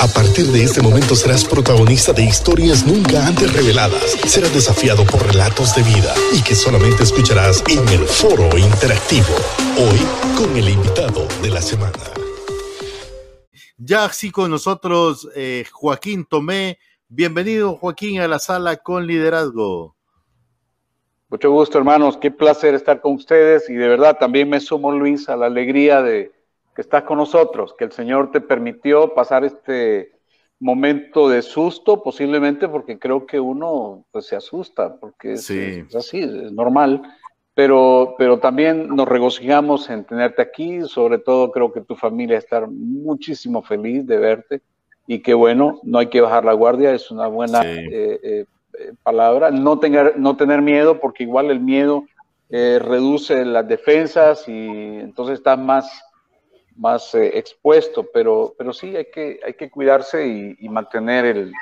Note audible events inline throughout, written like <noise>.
A partir de este momento serás protagonista de historias nunca antes reveladas. Serás desafiado por relatos de vida y que solamente escucharás en el foro interactivo. Hoy con el invitado de la semana. Ya sí con nosotros eh, Joaquín Tomé. Bienvenido Joaquín a la sala con liderazgo. Mucho gusto hermanos, qué placer estar con ustedes y de verdad también me sumo Luis a la alegría de que estás con nosotros, que el Señor te permitió pasar este momento de susto, posiblemente porque creo que uno pues, se asusta, porque es, así, es normal, pero, pero también nos regocijamos en tenerte aquí, sobre todo creo que tu familia está muchísimo feliz de verte y que bueno, no hay que bajar la guardia, es una buena eh, eh, palabra, no tener, no tener miedo, porque igual el miedo eh, reduce las defensas y entonces estás más más eh, expuesto, pero, pero sí hay que, hay que cuidarse y, mantener el,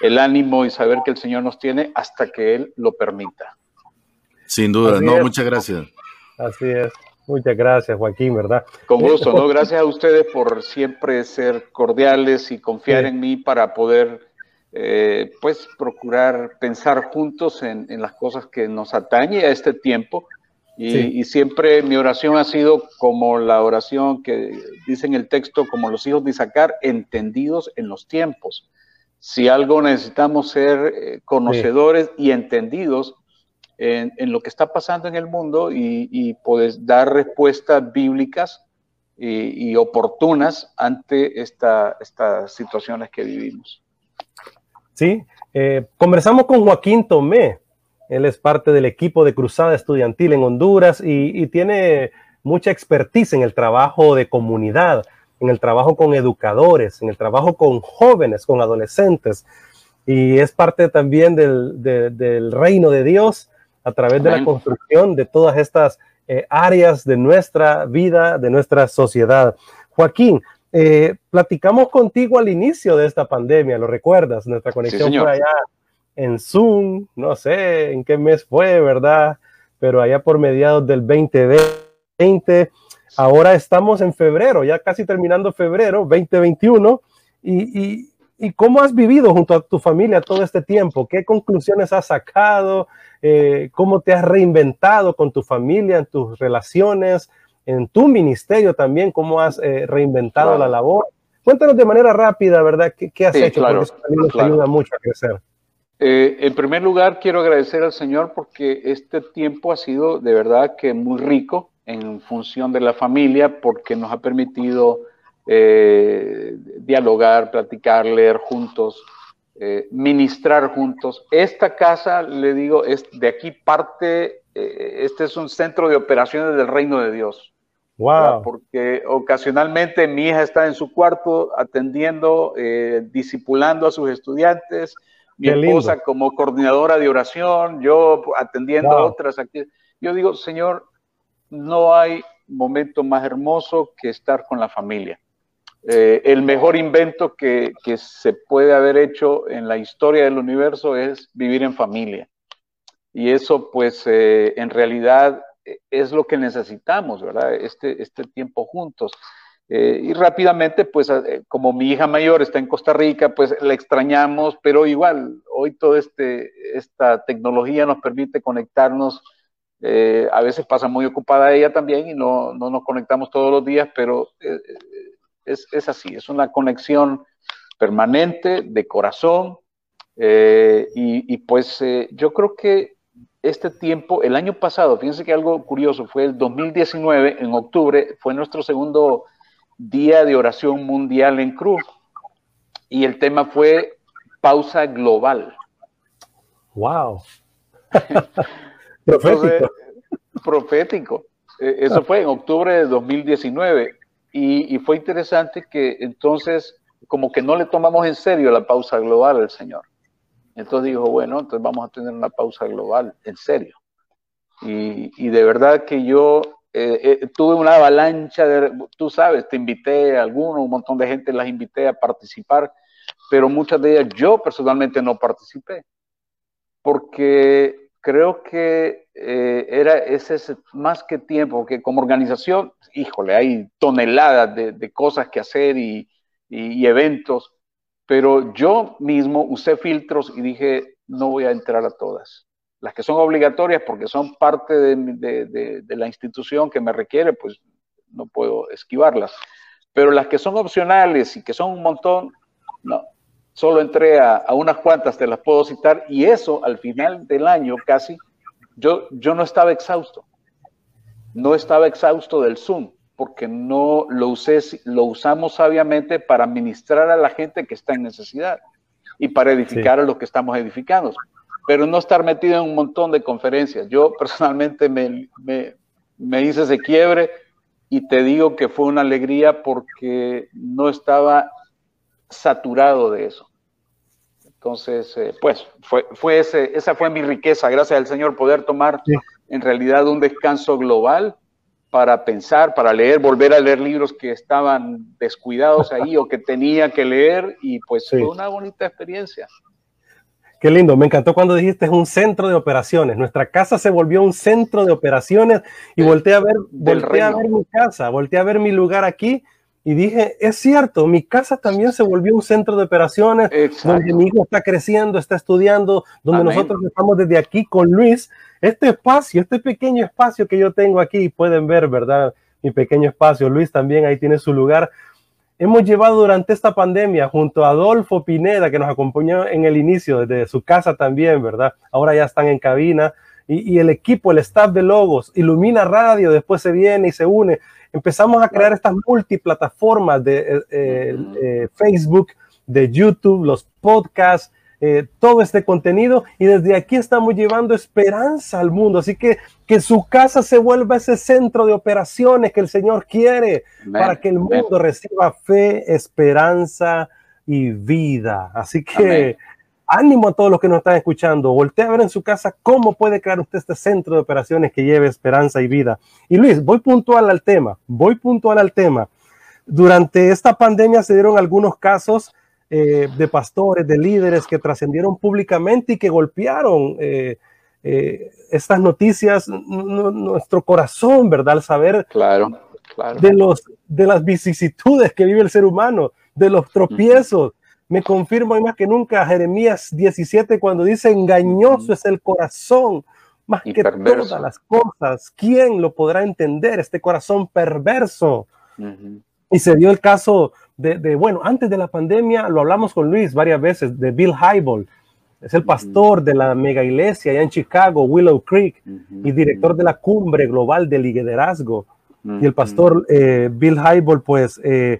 el, ánimo y saber que el Señor nos tiene hasta que Él lo permita. Sin duda, no, muchas gracias. Así es. Muchas gracias, Joaquín, ¿verdad? Con gusto, ¿no? Gracias a ustedes por siempre ser cordiales y confiar en mí para poder, eh, pues, procurar pensar juntos en, en, las cosas que nos atañe a este tiempo y, siempre mi oración ha sido como la oración que dice en el texto, como los hijos de Isaacar, entendidos en los tiempos. Si algo necesitamos ser eh, conocedores y entendidos en, lo que está pasando en el mundo y, y pues, dar respuestas bíblicas y, oportunas ante esta, estas situaciones que vivimos. Sí, eh, conversamos con Joaquín Tomé, él es parte del equipo de Cruzada Estudiantil en Honduras y, tiene mucha expertise en el trabajo de comunidad, en el trabajo con educadores, en el trabajo con jóvenes, con adolescentes. Y es parte también del, reino de Dios a través de la construcción de todas estas eh, áreas de nuestra vida, de nuestra sociedad. Joaquín, eh, platicamos contigo al inicio de esta pandemia, ¿lo recuerdas? Nuestra conexión fue allá en Zoom, no sé en qué mes fue, ¿verdad? Pero allá por mediados del 2020, ahora estamos en febrero, ya casi terminando febrero 2021, y, cómo has vivido junto a tu familia todo este tiempo, qué conclusiones has sacado, eh, cómo te has reinventado con tu familia, en tus relaciones, en tu ministerio también, cómo has eh, reinventado la labor. Cuéntanos de manera rápida, ¿verdad? ¿Qué, has hecho? Porque eso también nos ayuda mucho a crecer. Eh, en primer lugar, quiero agradecer al Señor porque este tiempo ha sido de verdad que muy rico en función de la familia porque nos ha permitido eh, dialogar, platicar, leer juntos, eh, ministrar juntos. Esta casa, le digo, es de aquí parte, este es un centro de operaciones del reino de Dios. Wow. Porque ocasionalmente mi hija está en su cuarto atendiendo, discipulando a sus estudiantes, mi esposa como coordinadora de oración, yo atendiendo a otras actividades. Yo digo, Señor, no hay momento más hermoso que estar con la familia. Eh, el mejor invento que, que, se puede haber hecho en la historia del universo es vivir en familia. Y eso, pues, eh, en realidad es lo que necesitamos, ¿verdad? Este, este tiempo juntos. Eh, y rápidamente, pues eh, como mi hija mayor está en Costa Rica, pues la extrañamos, pero igual, hoy toda este, esta tecnología nos permite conectarnos. Eh, a veces pasa muy ocupada ella también y no, no nos conectamos todos los días, pero es, es, así, es una conexión permanente de corazón. Y, y, pues yo creo que este tiempo, el año pasado, fíjense que algo curioso, fue el 2019, en octubre, fue nuestro segundo Día de Oración Mundial en Cruz. Y el tema fue pausa global. ¡Wow! <laughs> profético. profético. E, eso fue en octubre de 2019. Y, fue interesante que entonces, como que no le tomamos en serio la pausa global al Señor. Entonces dijo, bueno, entonces vamos a tener una pausa global, en serio. Y, y de verdad que yo eh, eh, tuve una avalancha de, tú sabes, te invité a alguno, un montón de gente las invité a participar, pero muchas de ellas yo personalmente no participé, porque creo que eh, era ese más que tiempo, que como organización, híjole, hay toneladas de, cosas que hacer y, eventos, pero yo mismo usé filtros y dije, no voy a entrar a todas. Las que son obligatorias porque son parte de, de la institución que me requiere, pues no puedo esquivarlas. Pero las que son opcionales y que son un montón, no, solo entré a, unas cuantas, te las puedo citar, y eso al final del año casi, yo, yo no estaba exhausto. No estaba exhausto del Zoom, porque no lo, usé, lo usamos sabiamente para ministrar a la gente que está en necesidad y para edificar a los que estamos edificando, pero no estar metido en un montón de conferencias. Yo personalmente me, me, me hice ese quiebre y te digo que fue una alegría porque no estaba saturado de eso. Entonces, eh, pues, fue, fue ese, esa fue mi riqueza, gracias al Señor, poder tomar en realidad un descanso global para pensar, para leer, volver a leer libros que estaban descuidados ahí o que tenía que leer y pues fue una bonita experiencia. Qué lindo, me encantó cuando dijiste es un centro de operaciones. Nuestra casa se volvió un centro de operaciones y volteé a ver, volteé a ver mi casa, volteé a ver mi lugar aquí y dije, es cierto, mi casa también se volvió un centro de operaciones donde mi hijo está creciendo, está estudiando, donde nosotros estamos desde aquí con Luis. Este espacio, este pequeño espacio que yo tengo aquí, pueden ver, ¿verdad? Mi pequeño espacio. Luis también ahí tiene su lugar hemos llevado durante esta pandemia junto a Adolfo Pineda, que nos acompañó en el inicio, desde su casa también, ¿verdad? Ahora ya están en cabina. Y, el equipo, el staff de Logos, Ilumina Radio, después se viene y se une. Empezamos a crear estas multiplataformas de eh, eh, eh, Facebook, de YouTube, los podcasts, eh, todo este contenido y desde aquí estamos llevando esperanza al mundo. Así que que su casa se vuelva ese centro de operaciones que el Señor quiere para que el mundo reciba fe, esperanza y vida. Así que ánimo a todos los que nos están escuchando. Voltea a ver en su casa cómo puede crear usted este centro de operaciones que lleve esperanza y vida. Y Luis, voy puntual al tema, voy puntual al tema. Durante esta pandemia se dieron algunos casos eh, de pastores, de líderes que trascendieron públicamente y que golpearon eh, eh, estas noticias, nuestro corazón, ¿verdad? Al saber claro, De, los, de las vicisitudes que vive el ser humano, de los tropiezos. Me confirmo más que nunca Jeremías 17 cuando dice engañoso es el corazón más que todas las cosas. ¿Quién lo podrá entender? Este corazón perverso. Y se dio el caso de, bueno, antes de la pandemia, lo hablamos con Luis varias veces, de Bill Hybel. Es el pastor de la mega iglesia allá en Chicago, Willow Creek, y director de la cumbre global de liderazgo. Y el pastor eh, Bill Hybel, pues, eh,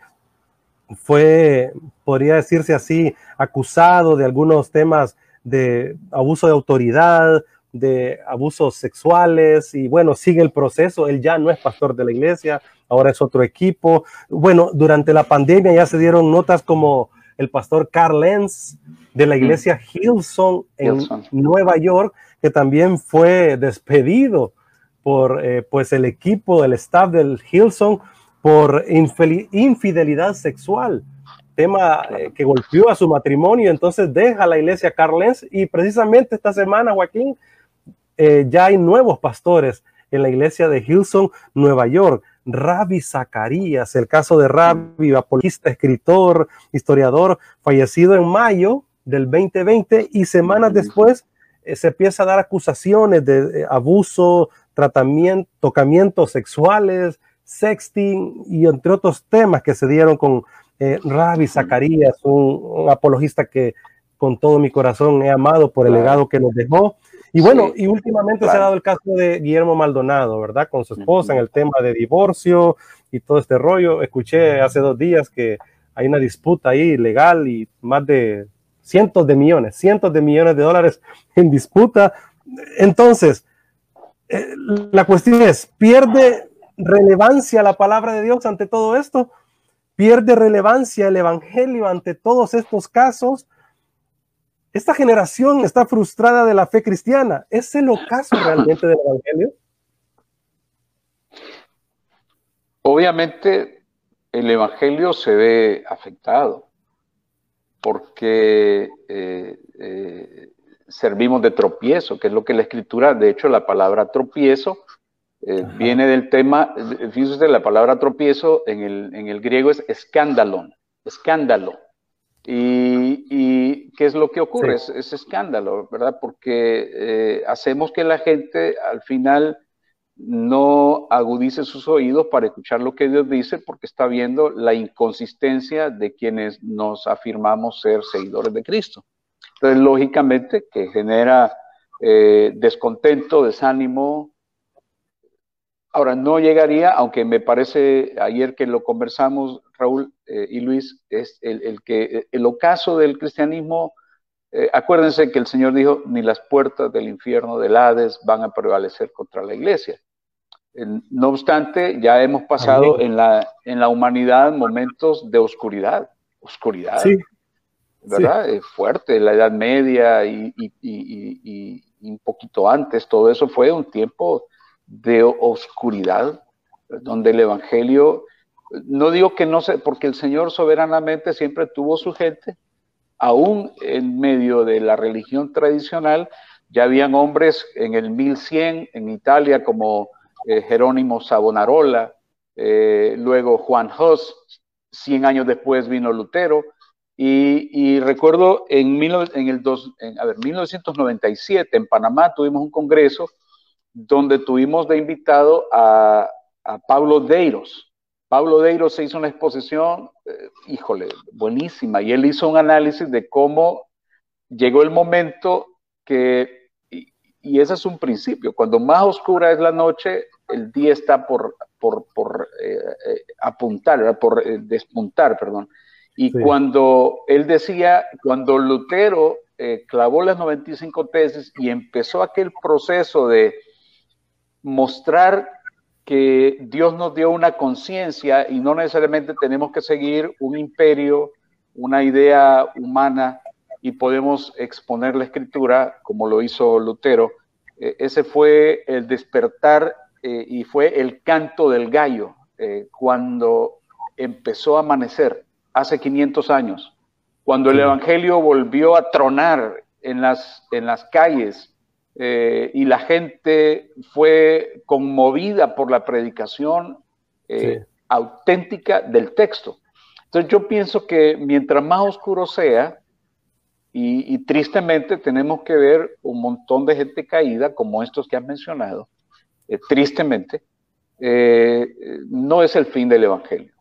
fue, podría decirse así, acusado de algunos temas de abuso de autoridad, de abusos sexuales, y bueno, sigue el proceso. Él ya no es pastor de la iglesia, ahora es otro equipo. Bueno, durante la pandemia ya se dieron notas como el pastor Carl Lenz de la iglesia Hillsong en Nueva York, que también fue despedido por eh, pues el equipo, el staff del Hillsong por infidelidad sexual, tema eh, que golpeó a su matrimonio, entonces deja la iglesia Carl Lenz y precisamente esta semana, Joaquín, eh, ya hay nuevos pastores en la iglesia de Hillsong, Nueva York. Rabbi Zacarías, el caso de Rabbi, apologista, escritor, historiador, fallecido en mayo del 2020 y semanas después eh, se empieza a dar acusaciones de eh, abuso, tratamiento, tocamientos sexuales, sexting y entre otros temas que se dieron con eh, Rabbi Zacarías, un, apologista que con todo mi corazón he amado por el legado que nos dejó y bueno, y últimamente se ha dado el caso de Guillermo Maldonado, ¿verdad? Con su esposa en el tema de divorcio y todo este rollo. Escuché hace dos días que hay una disputa ahí legal y más de cientos de millones, cientos de millones de dólares en disputa. Entonces, eh, la cuestión es, ¿pierde relevancia la palabra de Dios ante todo esto? ¿Pierde relevancia el Evangelio ante todos estos casos? Esta generación está frustrada de la fe cristiana. ¿Es el ocaso realmente del Evangelio? Obviamente el Evangelio se ve afectado porque eh, eh, servimos de tropiezo, que es lo que la escritura, de hecho la palabra tropiezo eh, viene del tema, fíjese, la palabra tropiezo en el, en el griego es escandalón, escándalo. Y, ¿qué es lo que ocurre? Es, escándalo, ¿verdad? Porque eh, hacemos que la gente al final no agudice sus oídos para escuchar lo que Dios dice porque está viendo la inconsistencia de quienes nos afirmamos ser seguidores de Cristo. Entonces, lógicamente, que genera eh, descontento, desánimo. Ahora, no llegaría, aunque me parece ayer que lo conversamos, Raúl eh, y Luis, es el, que el ocaso del cristianismo, eh, acuérdense que el Señor dijo, ni las puertas del infierno del Hades van a prevalecer contra la iglesia. No obstante, ya hemos pasado en la, en la humanidad momentos de oscuridad, oscuridad, sí. ¿verdad? fuerte, la Edad Media y, un poquito antes, todo eso fue un tiempo de oscuridad, donde el Evangelio, no digo que no sé, porque el Señor soberanamente siempre tuvo su gente, aún en medio de la religión tradicional, ya habían hombres en el 1100 en Italia como eh, Jerónimo Savonarola, eh, luego Juan Hus, 100 años después vino Lutero, y, recuerdo en, en el dos, a ver, 1997 en Panamá tuvimos un congreso donde tuvimos de invitado a, Pablo Deiros. Pablo Deiros se hizo una exposición, eh, híjole, buenísima, y él hizo un análisis de cómo llegó el momento que, y, ese es un principio, cuando más oscura es la noche, el día está por, por, por eh, eh, apuntar, por despuntar, perdón. Y cuando él decía, cuando Lutero clavó las 95 tesis y empezó aquel proceso de mostrar que Dios nos dio una conciencia y no necesariamente tenemos que seguir un imperio, una idea humana y podemos exponer la escritura como lo hizo Lutero. Eh, ese fue el despertar eh, y fue el canto del gallo cuando empezó a amanecer hace 500 años, cuando el Evangelio volvió a tronar en las, en las calles eh, y la gente fue conmovida por la predicación eh, auténtica del texto. Entonces yo pienso que mientras más oscuro sea, y, tristemente tenemos que ver un montón de gente caída, como estos que han mencionado, eh, tristemente, no es el fin del Evangelio.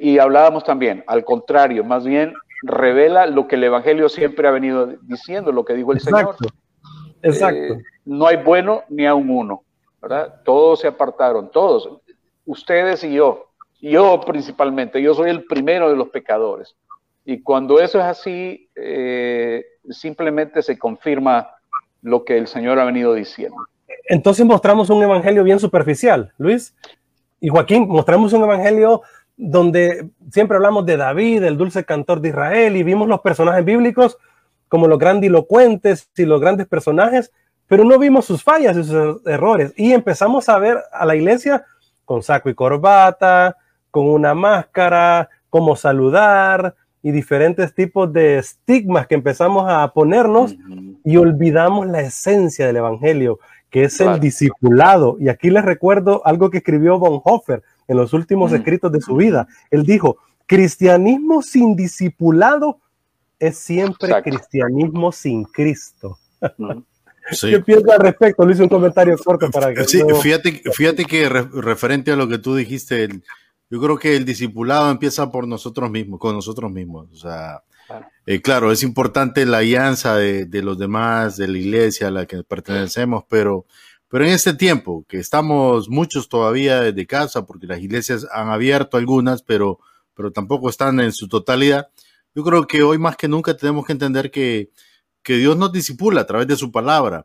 Y hablábamos también, al contrario, más bien revela lo que el Evangelio siempre ha venido diciendo, lo que dijo el Señor. Exacto. no hay bueno ni a un uno, ¿verdad? Todos se apartaron, todos, ustedes y yo, yo principalmente, yo soy el primero de los pecadores. Y cuando eso es así, simplemente se confirma lo que el Señor ha venido diciendo. Entonces mostramos un evangelio bien superficial, Luis. Y Joaquín, mostramos un evangelio donde siempre hablamos de David, el dulce cantor de Israel, y vimos los personajes bíblicos como los grandilocuentes y los grandes personajes, pero no vimos sus fallas y sus errores. Y empezamos a ver a la iglesia con saco y corbata, con una máscara, cómo saludar y diferentes tipos de estigmas que empezamos a ponernos y olvidamos la esencia del Evangelio, que es el discipulado. Y aquí les recuerdo algo que escribió Bonhoeffer en los últimos escritos de su vida. Él dijo, cristianismo sin discipulado es siempre cristianismo sin Cristo. ¿Qué piensas al respecto? Le hice un comentario corto para que... Sí, fíjate, fíjate que referente a lo que tú dijiste, yo creo que el discipulado empieza por nosotros mismos, con nosotros mismos. O sea, eh, claro, es importante la alianza de, de, los demás, de la iglesia a la que pertenecemos, pero, pero en este tiempo, que estamos muchos todavía desde casa, porque las iglesias han abierto algunas, pero, pero tampoco están en su totalidad, yo creo que hoy más que nunca tenemos que entender que, que Dios nos disipula a través de su palabra.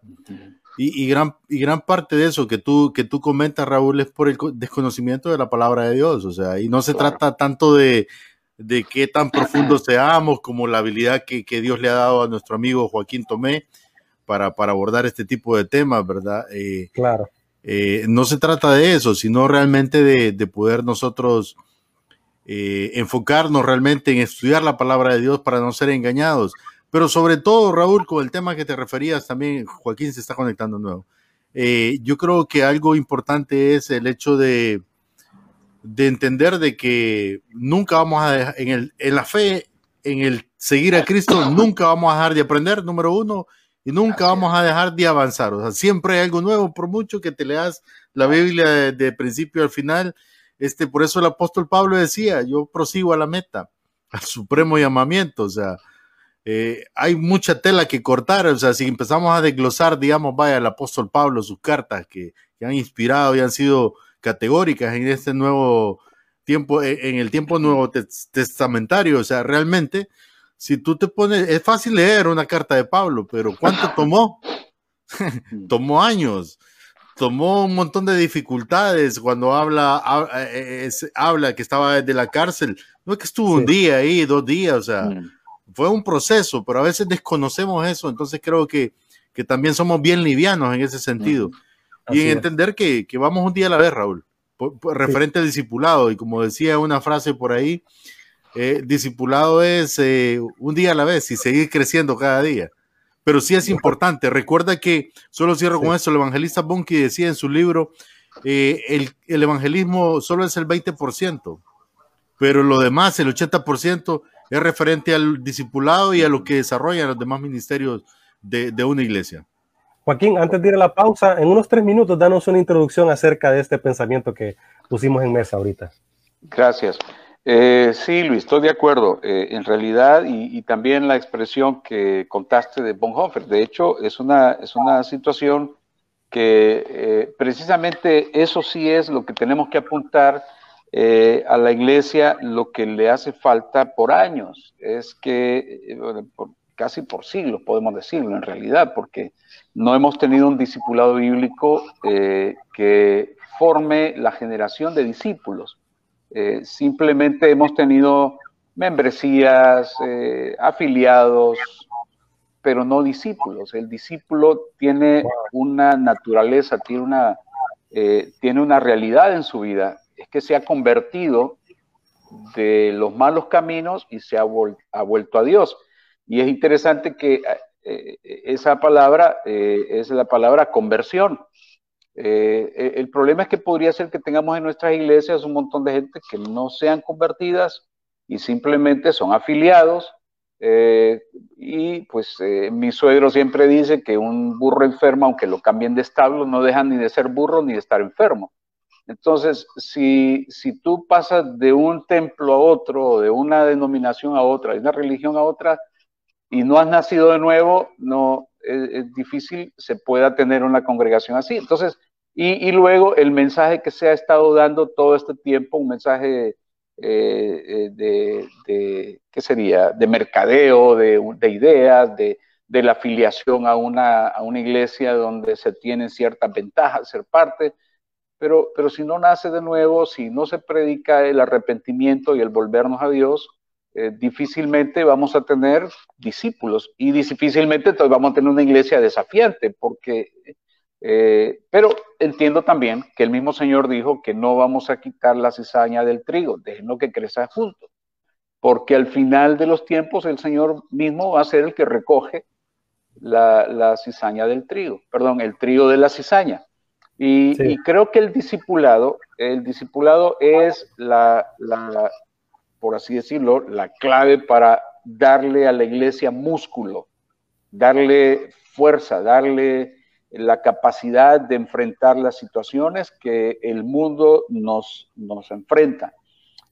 Y, y, gran, y gran parte de eso que tú, que tú comentas, Raúl, es por el desconocimiento de la palabra de Dios. O sea, y no se trata tanto de, de qué tan profundo <clears throat> seamos, como la habilidad que, Dios le ha dado a nuestro amigo Joaquín Tomé para, abordar este tipo de temas, ¿verdad? Eh, claro. Eh, no se trata de eso, sino realmente de, poder nosotros eh, enfocarnos realmente en estudiar la palabra de Dios para no ser engañados. Pero sobre todo, Raúl, con el tema que te referías también, Joaquín se está conectando nuevo. yo creo que algo importante es el hecho de, de entender de que nunca vamos a dejar, en, el, en la fe, en el seguir a Cristo, nunca vamos a dejar de aprender, número uno, y nunca vamos a dejar de avanzar. O sea, siempre hay algo nuevo, por mucho que te leas la Biblia de, principio al final. Este, por eso el apóstol Pablo decía, yo prosigo a la meta, <laughs> al supremo llamamiento. O sea, eh, hay mucha tela que cortar. O sea, si empezamos a desglosar, digamos, vaya, el apóstol Pablo, sus cartas que, que han inspirado y han sido categóricas en este nuevo tiempo, en el tiempo nuevo testamentario. O sea, realmente si tú te pones, es fácil leer una carta de Pablo, pero ¿cuánto tomó? <laughs> tomó años, tomó un montón de dificultades cuando habla, eh, habla, que estaba de la cárcel. No es que estuvo un día ahí, dos días, o sea, mm. fue un proceso, pero a veces desconocemos eso, entonces creo que, que también somos bien livianos en ese sentido. Mm. Y en entender que, que, vamos un día a la vez, Raúl, referente al discipulado, y como decía una frase por ahí, eh, discipulado es eh, un día a la vez y seguir creciendo cada día. Pero sí es importante. Recuerda que, solo cierro con eso, el evangelista Bunky decía en su libro, eh, el, el, evangelismo solo es el 20%, pero lo demás, el 80%, es referente al discipulado y a lo que desarrollan los demás ministerios de, de una iglesia. Joaquín, antes de ir a la pausa, en unos tres minutos, danos una introducción acerca de este pensamiento que pusimos en mesa ahorita. Gracias. Eh, sí, Luis, estoy de acuerdo. Eh, en realidad, y, también la expresión que contaste de Bonhoeffer, de hecho, es una, es una situación que eh, precisamente eso sí es lo que tenemos que apuntar a la iglesia, lo que le hace falta por años, es que, casi por siglos podemos decirlo en realidad, porque no hemos tenido un discipulado bíblico que forme la generación de discípulos. Eh, simplemente hemos tenido membresías, eh, afiliados, pero no discípulos. El discípulo tiene una naturaleza, tiene una, eh, tiene una realidad en su vida. Es que se ha convertido de los malos caminos y se ha, ha vuelto a Dios. Y es interesante que esa palabra es la palabra conversión. Eh, eh, el problema es que podría ser que tengamos en nuestras iglesias un montón de gente que no sean convertidas y simplemente son afiliados. Eh, y pues mi suegro siempre dice que un burro enfermo, aunque lo cambien de establo, no dejan ni de ser burro ni de estar enfermo. Entonces, si, si tú pasas de un templo a otro, de una denominación a otra, de una religión a otra, y no has nacido de nuevo, no es, es difícil se pueda tener una congregación así. Entonces, y, luego el mensaje que se ha estado dando todo este tiempo, un mensaje eh, eh, de, ¿qué sería? De mercadeo, de, ideas, de, la afiliación a una, iglesia donde se tienen ciertas ventajas ser parte, pero, pero si no nace de nuevo, si no se predica el arrepentimiento y el volvernos a Dios, eh, difícilmente vamos a tener discípulos y difícilmente vamos a tener una iglesia desafiante, porque eh, pero entiendo también que el mismo Señor dijo que no vamos a quitar la cizaña del trigo, déjenlo que crezca juntos, porque al final de los tiempos el Señor mismo va a ser el que recoge la, cizaña del trigo, perdón, el trigo de la cizaña. Y, creo que el discipulado, el discipulado es la, la, por así decirlo, la clave para darle a la iglesia músculo, darle fuerza, darle la capacidad de enfrentar las situaciones que el mundo nos, nos enfrenta.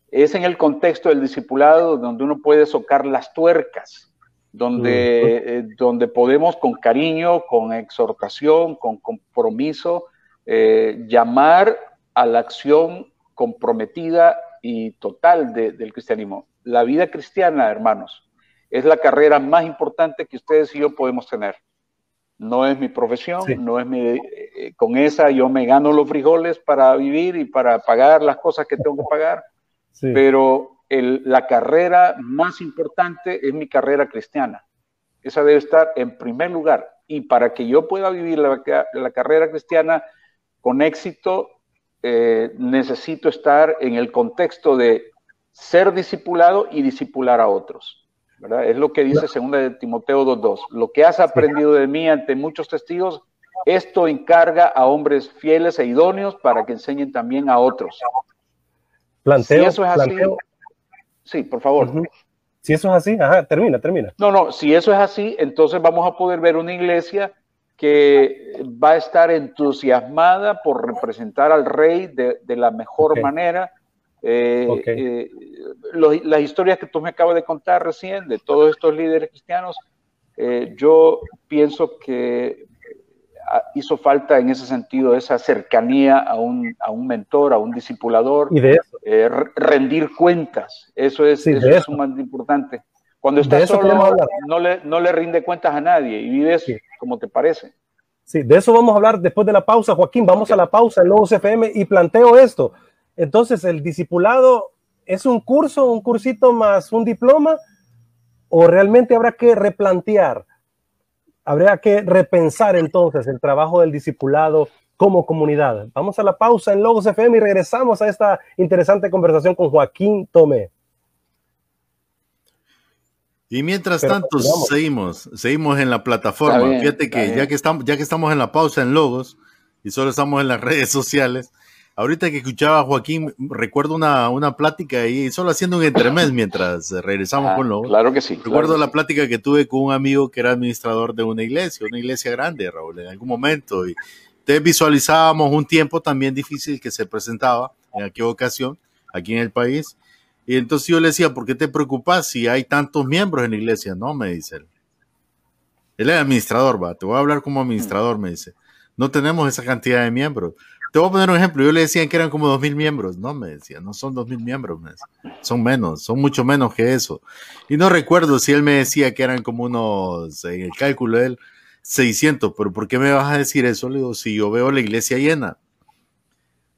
Es en el contexto del discipulado donde uno puede socar las tuercas, donde, eh, donde podemos con cariño, con exhortación, con compromiso, eh, llamar a la acción comprometida y total del cristianismo. La vida cristiana, hermanos, es la carrera más importante que ustedes y yo podemos tener no es mi profesión, no es mi, eh, con esa yo me gano los frijoles para vivir y para pagar las cosas que tengo que pagar, pero la carrera más importante es mi carrera cristiana. Esa debe estar en primer lugar. Y para que yo pueda vivir la, carrera cristiana con éxito, eh, necesito estar en el contexto de ser discipulado y discipular a otros. Es lo que dice segunda de Timoteo 2.2. Lo que has aprendido de mí ante muchos testigos, esto encarga a hombres fieles e idóneos para que enseñen también a otros. Planteo, si eso es así, sí, por favor. Si eso es así, ajá, termina, termina. No, no, si eso es así, entonces vamos a poder ver una iglesia que va a estar entusiasmada por representar al rey de, la mejor manera. Eh, eh, las historias que tú me acabas de contar recién de todos estos líderes cristianos, eh, yo pienso que hizo falta en ese sentido esa cercanía a un, a un mentor, a un discipulador, y de rendir cuentas. Eso es, eso es sumamente importante. Cuando estás solo, no le, no le rinde cuentas a nadie y vives como te parece. Sí, de eso vamos a hablar después de la pausa, Joaquín. Vamos a la pausa en Logos FM y planteo esto. Entonces, ¿el discipulado es un curso, un cursito más un diploma? ¿O realmente habrá que replantear? Habría que repensar entonces el trabajo del discipulado como comunidad. Vamos a la pausa en Logos FM y regresamos a esta interesante conversación con Joaquín Tomé. Y mientras tanto, seguimos, seguimos en la plataforma. Fíjate que ya que, estamos, ya que estamos en la pausa en logos y solo estamos en las <laughs> redes sociales, ahorita que escuchaba a Joaquín, recuerdo una, una plática ahí, solo haciendo un entremés mientras regresamos ah, con logos. Claro que sí. Recuerdo la plática que tuve con un amigo que era administrador de una iglesia, una iglesia grande, Raúl, en algún momento. Y te visualizábamos un tiempo también difícil que se presentaba en aquella ocasión aquí en el país y entonces yo le decía, ¿por qué te preocupas si hay tantos miembros en la iglesia? No, me dice él. Él es administrador, va, te voy a hablar como administrador, me dice. No tenemos esa cantidad de miembros. Te voy a poner un ejemplo. Yo le decía que eran como dos mil miembros. No, me decía, no son dos mil miembros. Son menos, son mucho menos que eso. Y no recuerdo si él me decía que eran como unos, en el cálculo de él, 600. Pero ¿por qué me vas a decir eso? Le digo, si yo veo la iglesia llena.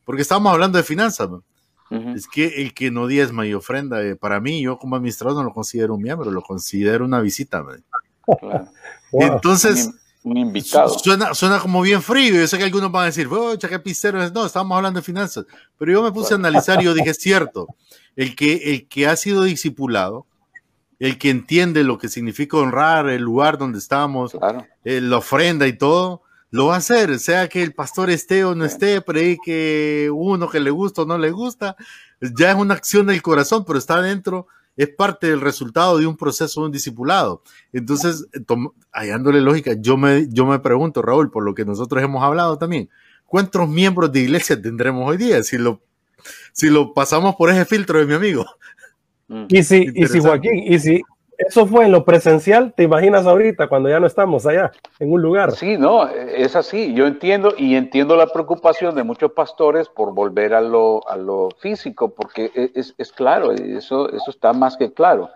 Porque estamos hablando de finanzas. ¿no? Es que el que no diezma y ofrenda, eh, para mí, yo como administrador no lo considero un miembro, lo considero una visita. <laughs> Entonces, un, invitado. Suena, suena como bien frío. Yo sé que algunos van a decir, qué pistero No, estamos hablando de finanzas. Pero yo me puse a analizar y yo dije, <laughs> es cierto, el que, el que ha sido discipulado, el que entiende lo que significa honrar el lugar donde estamos, eh, la ofrenda y todo, lo va a hacer, sea que el pastor esté o no esté, que uno que le gusta o no le gusta, ya es una acción del corazón, pero está dentro, es parte del resultado de un proceso de un discipulado. Entonces, hallándole lógica, yo me, yo me pregunto, Raúl, por lo que nosotros hemos hablado también, ¿cuántos miembros de iglesia tendremos hoy día si lo, si lo pasamos por ese filtro de mi amigo? Y si, y si Joaquín, y si, eso fue en lo presencial, ¿te imaginas ahorita cuando ya no estamos allá, en un lugar? Sí, no, es así. Yo entiendo y entiendo la preocupación de muchos pastores por volver a lo, a lo físico, porque e, es, es claro, eso, eso está más que claro.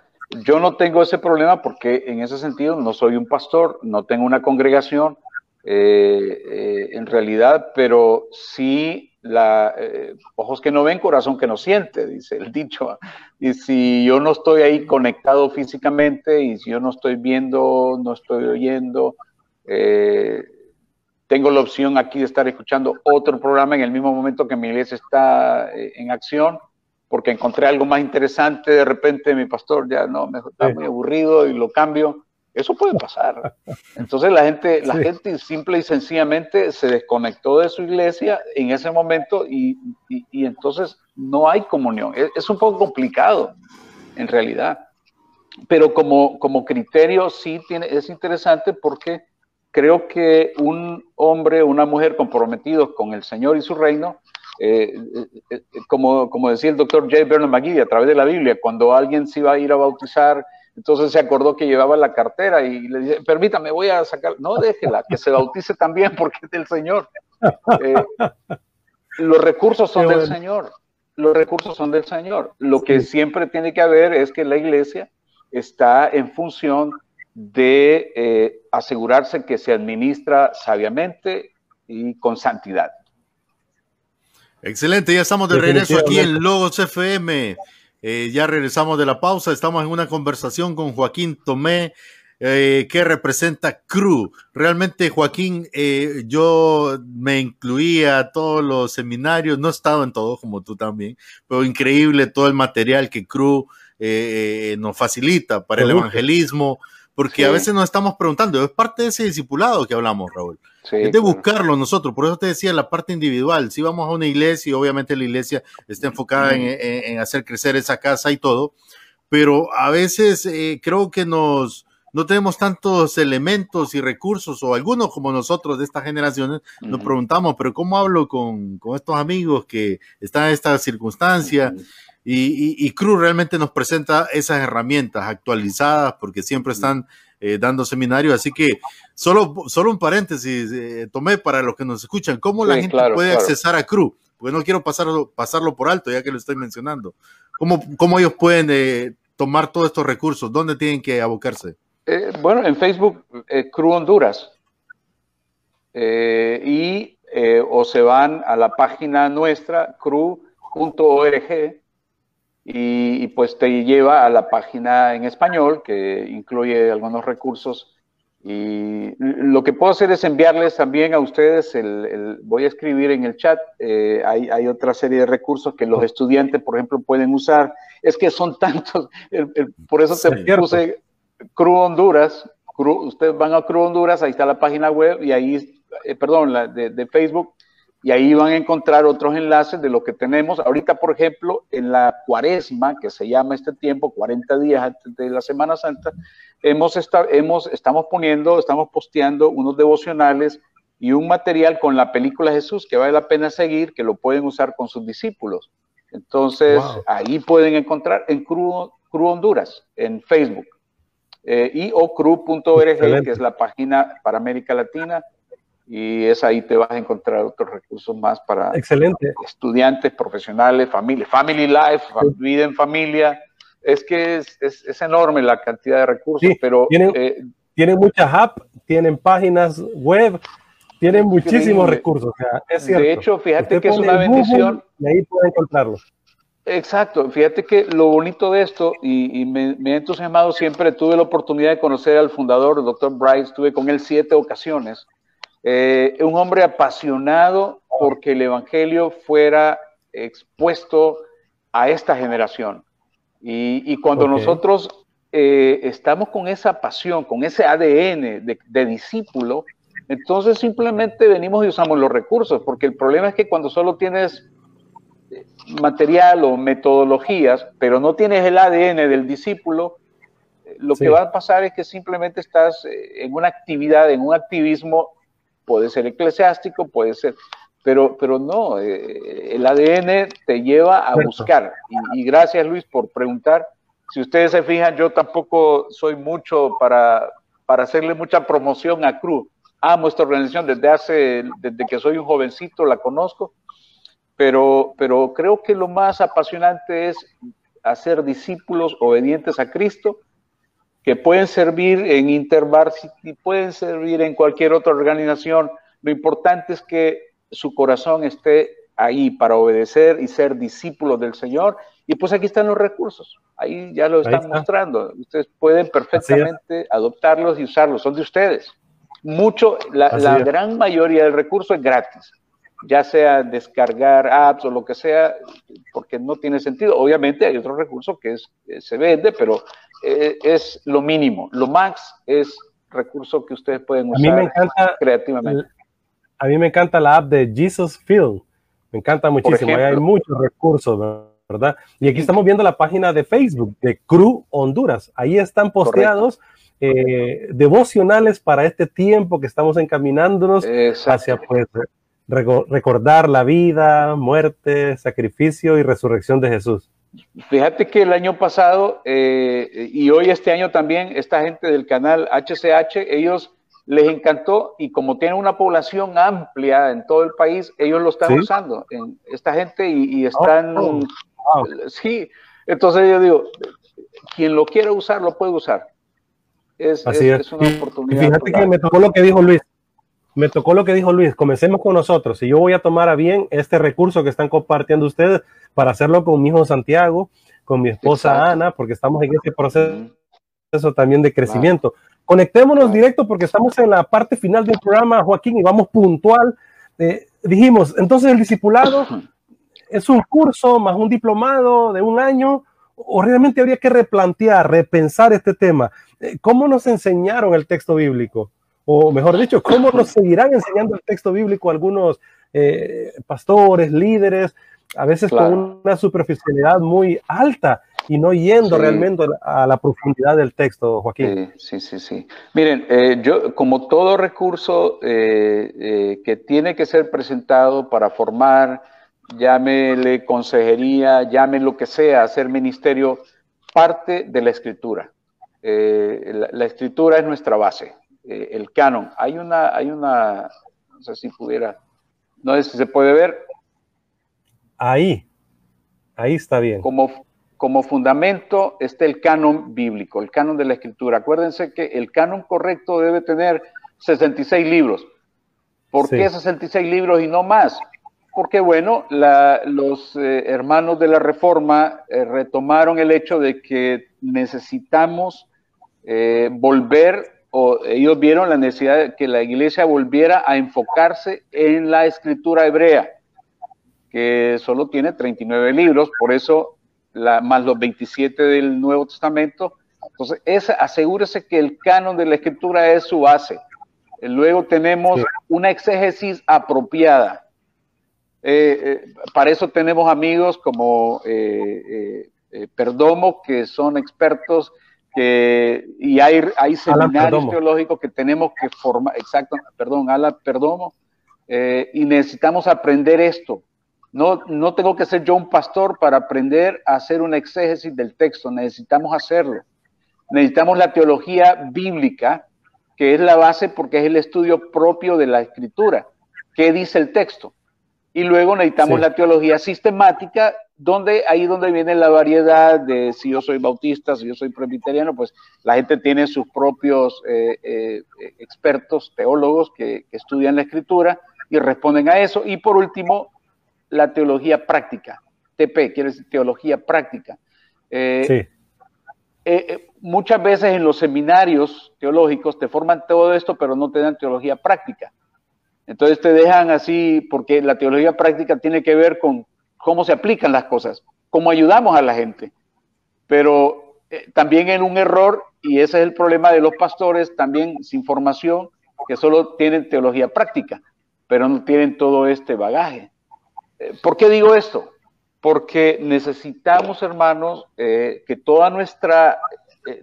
Yo no tengo ese problema porque en ese sentido no soy un pastor, no tengo una congregación eh, eh, en realidad, pero sí la, eh, ojos que no ven, corazón que no siente, dice el <laughs> dicho. Y si yo no estoy ahí conectado físicamente y si yo no estoy viendo, no estoy oyendo, eh, tengo la opción aquí de estar escuchando otro programa en el mismo momento que mi iglesia está eh, en acción, porque encontré algo más interesante, de repente mi pastor ya no, me está muy aburrido y lo cambio. Eso puede pasar. Entonces la gente, la gente simple y sencillamente se desconectó de su iglesia en ese momento y, entonces no hay comunión. Es, un poco complicado, en realidad. Pero como, como criterio sí tiene, es interesante porque creo que un hombre o una mujer comprometidos con el Señor y su reino, eh, eh, eh, como, como decía el doctor J. Bernard McGee a través de la Biblia, cuando alguien se iba a ir a bautizar, entonces se acordó que llevaba la cartera y le dice, permítame, voy a sacar, no déjela, que se bautice también porque es del Señor. Eh, los recursos son del Señor, los recursos son del Señor. Lo que siempre tiene que haber es que la iglesia está en función de eh, asegurarse que se administra sabiamente y con santidad. Excelente, ya estamos de regreso aquí en Logos FM. Eh, ya regresamos de la pausa, estamos en una conversación con Joaquín Tomé, eh, que representa CRU. Realmente, Joaquín, eh, yo me incluía a todos los seminarios, no he estado en todos como tú también, pero increíble todo el material que CRU nos facilita para el evangelismo, porque a veces nos estamos preguntando, es parte de ese discipulado que hablamos, Raúl. es de buscarlo nosotros, por eso te decía la parte individual. Si vamos a una iglesia y obviamente la iglesia está enfocada en, hacer crecer esa casa y todo, pero a veces eh, creo que nos, no tenemos tantos elementos y recursos, o algunos como nosotros de estas generaciones, nos preguntamos, pero ¿cómo hablo con, estos amigos que están en esta circunstancia? Y, y, Cruz realmente nos presenta esas herramientas actualizadas porque siempre están eh, dando seminarios, así que solo, solo un paréntesis, eh, tomé para los que nos escuchan, ¿cómo la gente puede accesar a Cruz? Porque no quiero pasarlo, pasarlo por alto, ya que lo estoy mencionando. ¿Cómo, cómo ellos pueden eh, tomar todos estos recursos? ¿Dónde tienen que abocarse? Bueno, en Facebook, eh, Cru Honduras. Y o se van a la página nuestra, cru.org, y, pues te lleva a la página en español, que incluye algunos recursos. Y lo que puedo hacer es enviarles también a ustedes, el, voy a escribir en el chat, hay, hay, otra serie de recursos que los estudiantes, por ejemplo, pueden usar. Es que son <laughs> tantos, por eso te puse Cru Honduras, ustedes van a Cru Honduras, ahí está la página web y ahí, eh, perdón, la de, Facebook, y ahí van a encontrar otros enlaces de lo que tenemos. Ahorita, por ejemplo, en la cuaresma, que se llama este tiempo, 40 días antes de la Semana Santa, hemos, hemos estamos poniendo, estamos posteando unos devocionales y un material con la película Jesús que vale la pena seguir, que lo pueden usar con sus discípulos. Entonces, ahí pueden encontrar en Cru, Cru Honduras, en Facebook eh, y ocru.org, que es la página para América Latina, y es ahí te vas a encontrar otros recursos más para Excelente. estudiantes, profesionales, familia, family life, vida en familia. Es que es, es, enorme la cantidad de recursos, pero... Tienen, eh, tienen muchas apps, tienen páginas web, tienen muchísimos recursos. De hecho, fíjate que es una bendición. y ahí pueden encontrarlos. Exacto, fíjate que lo bonito de esto, y, me, me, he entusiasmado siempre, tuve la oportunidad de conocer al fundador, el doctor Bryce, estuve con él siete ocasiones, eh, un hombre apasionado porque el Evangelio fuera expuesto a esta generación. Y, cuando nosotros eh, estamos con esa pasión, con ese ADN de, de discípulo, entonces simplemente venimos y usamos los recursos, porque el problema es que cuando solo tienes material o metodologías, pero no tienes el ADN del discípulo, lo que va a pasar es que simplemente estás eh, en una actividad, en un activismo, puede ser eclesiástico, puede ser, pero, pero no, eh, el ADN te lleva a buscar. Y, gracias Luis por preguntar. Si ustedes se fijan, yo tampoco soy mucho para, para hacerle mucha promoción a Cruz. Amo esta organización desde hace, desde que soy un jovencito, la conozco pero, pero creo que lo más apasionante es hacer discípulos obedientes a Cristo, que pueden servir en y pueden servir en cualquier otra organización. Lo importante es que su corazón esté ahí para obedecer y ser discípulos del Señor. Y pues aquí están los recursos. Ahí ya lo están mostrando. Ustedes pueden perfectamente adoptarlos y usarlos. Son de ustedes. Mucho, la, la gran mayoría del recurso es gratis ya sea descargar apps o lo que sea, porque no tiene sentido. Obviamente hay otro recurso que es, eh, se vende, pero eh, es lo mínimo. Lo max es recurso que ustedes pueden usar a mí me encanta, creativamente. A mí me encanta la app de Jesus Field. Me encanta muchísimo. hay muchos recursos, ¿verdad? Y aquí estamos viendo la página de Facebook de Cru Honduras. Ahí están posteados eh, devocionales para este tiempo que estamos encaminándonos hacia pues, recordar la vida, muerte, sacrificio y resurrección de Jesús. Fíjate que el año pasado eh, y hoy este año también, esta gente del canal HCH, ellos les encantó y como tienen una población amplia en todo el país, ellos lo están usando, en esta gente y, están... Oh, oh, sí, entonces yo digo, quien lo quiera usar, lo puede usar. Es, es, una oportunidad. fíjate que me tocó lo que dijo Luis me tocó lo que dijo Luis, comencemos con nosotros y yo voy a tomar a bien este recurso que están compartiendo ustedes para hacerlo con mi hijo Santiago, con mi esposa Ana, porque estamos en este proceso también de crecimiento. Conectémonos directo porque estamos en la parte final del programa, Joaquín, y vamos puntual. Eh, dijimos, entonces el discipulado <clears throat> es un curso más un diplomado de un año o realmente habría que replantear, repensar este tema. Eh, ¿Cómo nos enseñaron el texto bíblico? O mejor dicho, ¿cómo nos seguirán enseñando el texto bíblico algunos eh, pastores, líderes, a veces con una superficialidad muy alta y no yendo realmente a la profundidad del texto, Joaquín. Sí, sí, sí. Miren, eh, yo como todo recurso que tiene que ser presentado para formar, llámele consejería, llame lo que sea, hacer ministerio, parte de la escritura. Eh, la, escritura es nuestra base, eh, el canon. Hay una, hay una, no sé si pudiera, no sé si se puede ver. Ahí, ahí está bien. Como, como fundamento está el canon bíblico, el canon de la escritura. Acuérdense que el canon correcto debe tener 66 libros. ¿Por qué 66 libros y no más? Porque, bueno, los eh, hermanos de la Reforma retomaron el hecho de que necesitamos eh, volver, o ellos vieron la necesidad de que la iglesia volviera a enfocarse en la escritura hebrea, que solo tiene 39 libros, por eso la, más los 27 del Nuevo Testamento. Entonces, esa, asegúrese que el canon de la escritura es su base. Luego tenemos una exégesis apropiada. Eh, eh, para eso tenemos amigos como Perdomo, que son expertos que, y hay, hay seminarios teológicos que tenemos que formar, exacto, perdón, Ala, perdón, eh, y necesitamos aprender esto. No, no tengo que ser yo un pastor para aprender a hacer una exégesis del texto, necesitamos hacerlo. Necesitamos la teología bíblica, que es la base porque es el estudio propio de la escritura. ¿Qué dice el texto? Y luego necesitamos la teología sistemática, donde ahí donde viene la variedad de si yo soy bautista, si yo soy presbiteriano, pues la gente tiene sus propios eh, eh, expertos, teólogos que, estudian la escritura y responden a eso. Y por último, la teología práctica, TP, quiere decir teología práctica. Eh, muchas veces en los seminarios teológicos te forman todo esto, pero no te dan teología práctica. Entonces te dejan así, porque la teología práctica tiene que ver con cómo se aplican las cosas, cómo ayudamos a la gente. Pero eh, también en un error, y ese es el problema de los pastores, también sin formación, que solo tienen teología práctica, pero no tienen todo este bagaje. Eh, ¿Por qué digo esto? Porque necesitamos, hermanos, eh, que toda nuestra,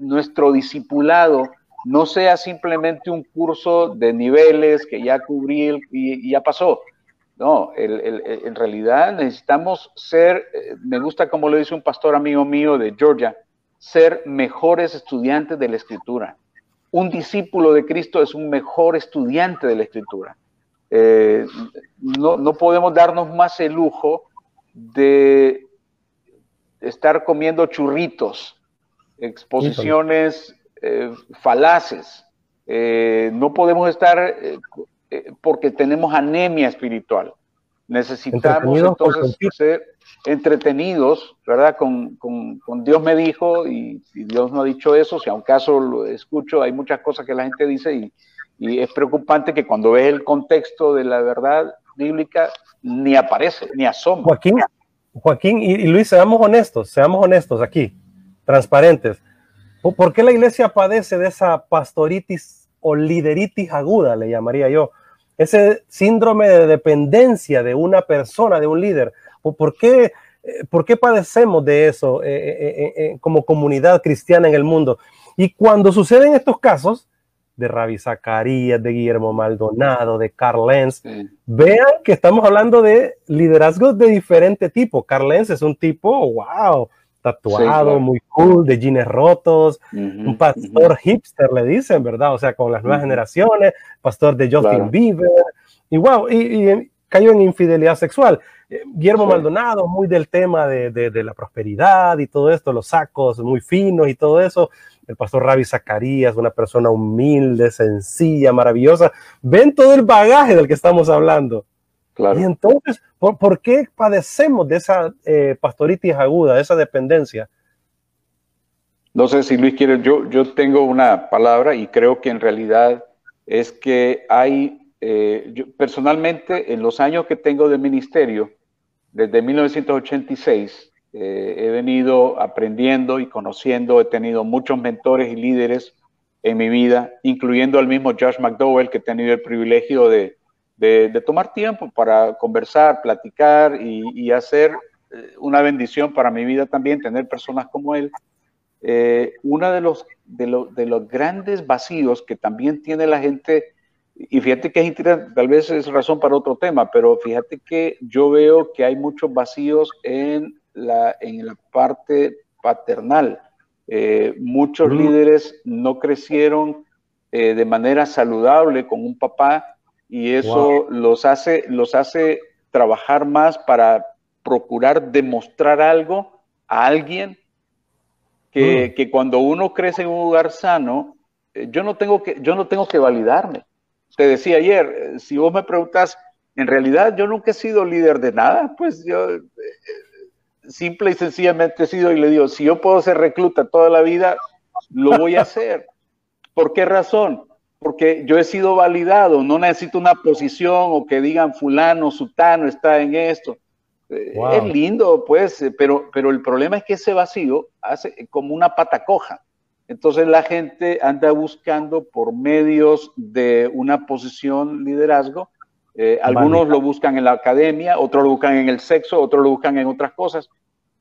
nuestro discipulado no sea simplemente un curso de niveles que ya cubrí y, ya pasó. No, en realidad necesitamos ser, eh, me gusta como lo dice un pastor amigo mío de Georgia, ser mejores estudiantes de la escritura. Un discípulo de Cristo es un mejor estudiante de la escritura. Eh, no, no, podemos darnos más el lujo de estar comiendo churritos, exposiciones eh, falaces. No podemos estar eh, porque tenemos anemia espiritual. Necesitamos entonces ser entretenidos, ¿verdad? Con, con, Dios me dijo y, Dios no ha dicho eso. Si a un caso lo escucho, hay muchas cosas que la gente dice y, y es preocupante que cuando ves el contexto de la verdad bíblica ni aparece, ni asoma. Joaquín, Joaquín y Luis, seamos honestos, seamos honestos aquí, transparentes. ¿Por qué la iglesia padece de esa pastoritis o lideritis aguda, le llamaría yo? Ese síndrome de dependencia de una persona, de un líder. ¿Por qué, eh, por qué padecemos de eso eh, eh, como comunidad cristiana en el mundo? Y cuando suceden estos casos, de Ravi Zacarías, de Guillermo Maldonado, de Carl Lenz, vean que estamos hablando de liderazgos de diferente tipo. Carl Lenz es un tipo, wow, tatuado, muy cool, de jeans rotos, un pastor hipster, le dicen, ¿verdad? O sea, con las nuevas generaciones, pastor de Justin Bieber, y wow, y, cayó en infidelidad sexual. Eh, Guillermo Maldonado, muy del tema de, de, la prosperidad y todo esto, los sacos muy finos y todo eso. El pastor Ravi Zacarías, una persona humilde, sencilla, maravillosa. Ven todo el bagaje del que estamos hablando. Y entonces, ¿por, qué padecemos de esa eh, pastoritis aguda, de esa dependencia? No sé si Luis quiere, yo, yo tengo una palabra y creo que en realidad es que hay, eh, yo, personalmente, en los años que tengo de ministerio, desde 1986, Eh, he venido aprendiendo y conociendo, he tenido muchos mentores y líderes en mi vida, incluyendo al mismo Josh McDowell, que he tenido el privilegio de, tomar tiempo para conversar, platicar y, hacer eh, una bendición para mi vida también, tener personas como él. Eh, uno de los, de, de los grandes vacíos que también tiene la gente y fíjate que es tal vez es razón para otro tema, pero fíjate que yo veo que hay muchos vacíos en la, en la parte paternal. Eh, muchos líderes no crecieron eh, de manera saludable con un papá y eso los, hace, los hace trabajar más para procurar demostrar algo a alguien que, mm. que cuando uno crece en un lugar sano, eh, yo no tengo que, yo no tengo que validarme te decía ayer, eh, si vos me preguntas, en realidad yo nunca he sido líder de nada, pues yo eh, simple y sencillamente he sido y le digo, si yo puedo ser recluta toda la vida, lo voy a <laughs> hacer. ¿Por qué razón? Porque yo he sido validado, no necesito una posición o que digan fulano, sutano está en esto. Eh, es lindo, pues, pero, pero el problema es que ese vacío hace como una pata coja. Entonces la gente anda buscando por medios de una posición liderazgo. Eh, algunos lo buscan en la academia, otros lo buscan en el sexo, otros lo buscan en otras cosas.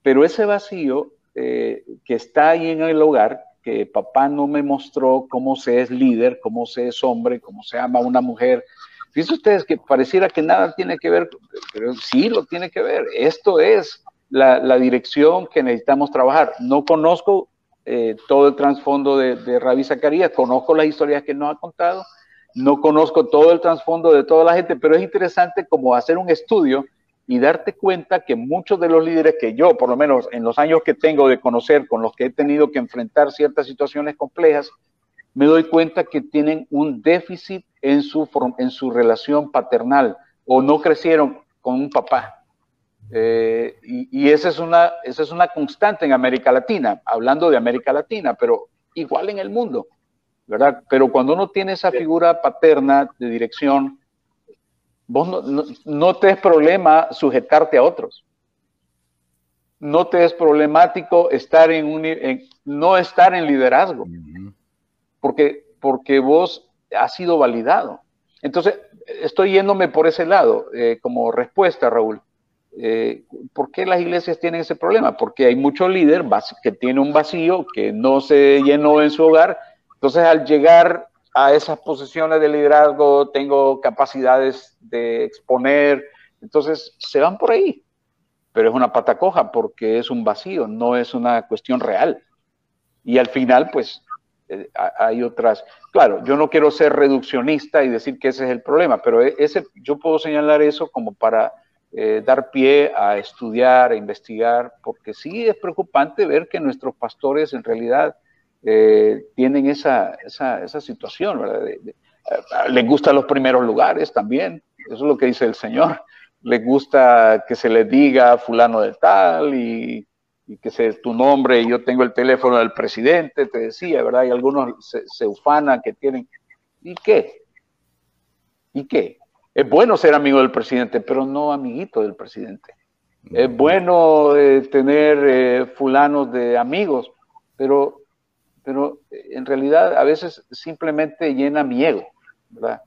Pero ese vacío eh, que está ahí en el hogar, que papá no me mostró cómo se es líder, cómo se es hombre, cómo se ama una mujer. Fíjense ustedes que pareciera que nada tiene que ver, pero sí lo tiene que ver. Esto es la, dirección que necesitamos trabajar. No conozco eh, todo el trasfondo de, de Rabbi Zacarías, conozco las historias que nos ha contado, no conozco todo el trasfondo de toda la gente, pero es interesante como hacer un estudio y darte cuenta que muchos de los líderes que yo, por lo menos en los años que tengo de conocer, con los que he tenido que enfrentar ciertas situaciones complejas, me doy cuenta que tienen un déficit en su, en su relación paternal o no crecieron con un papá. Eh, y, esa, es una, esa es una constante en América Latina, hablando de América Latina, pero igual en el mundo, ¿verdad? Pero cuando uno tiene esa figura paterna de dirección, vos no, te es problema sujetarte a otros. No te es problemático estar en un, no estar en liderazgo, porque, porque vos has sido validado. Entonces, estoy yéndome por ese lado eh, como respuesta, Raúl. Eh, ¿Por qué las iglesias tienen ese problema? Porque hay muchos líderes que tienen un vacío, que no se llenó en su hogar. Entonces, al llegar a esas posiciones de liderazgo, tengo capacidades de exponer. Entonces, se van por ahí. Pero es una pata coja porque es un vacío, no es una cuestión real. Y al final, pues, eh, hay otras. Claro, yo no quiero ser reduccionista y decir que ese es el problema, pero e-, ese, yo puedo señalar eso como para eh, dar pie a estudiar, a investigar, porque sí es preocupante ver que nuestros pastores en realidad eh, tienen esa, esa, esa situación, ¿verdad? Eh, les gustan los primeros lugares también, eso es lo que dice el Señor. Les gusta que se les diga fulano de tal y, y que sea tu nombre yo tengo el teléfono del presidente, te decía, ¿verdad? Y algunos se, se ufanan que tienen. ¿Y qué? ¿Y qué? Es bueno ser amigo del presidente, pero no amiguito del presidente. Es bueno eh, tener eh, fulanos de amigos, pero, pero en realidad a veces simplemente llena mi ego, ¿verdad?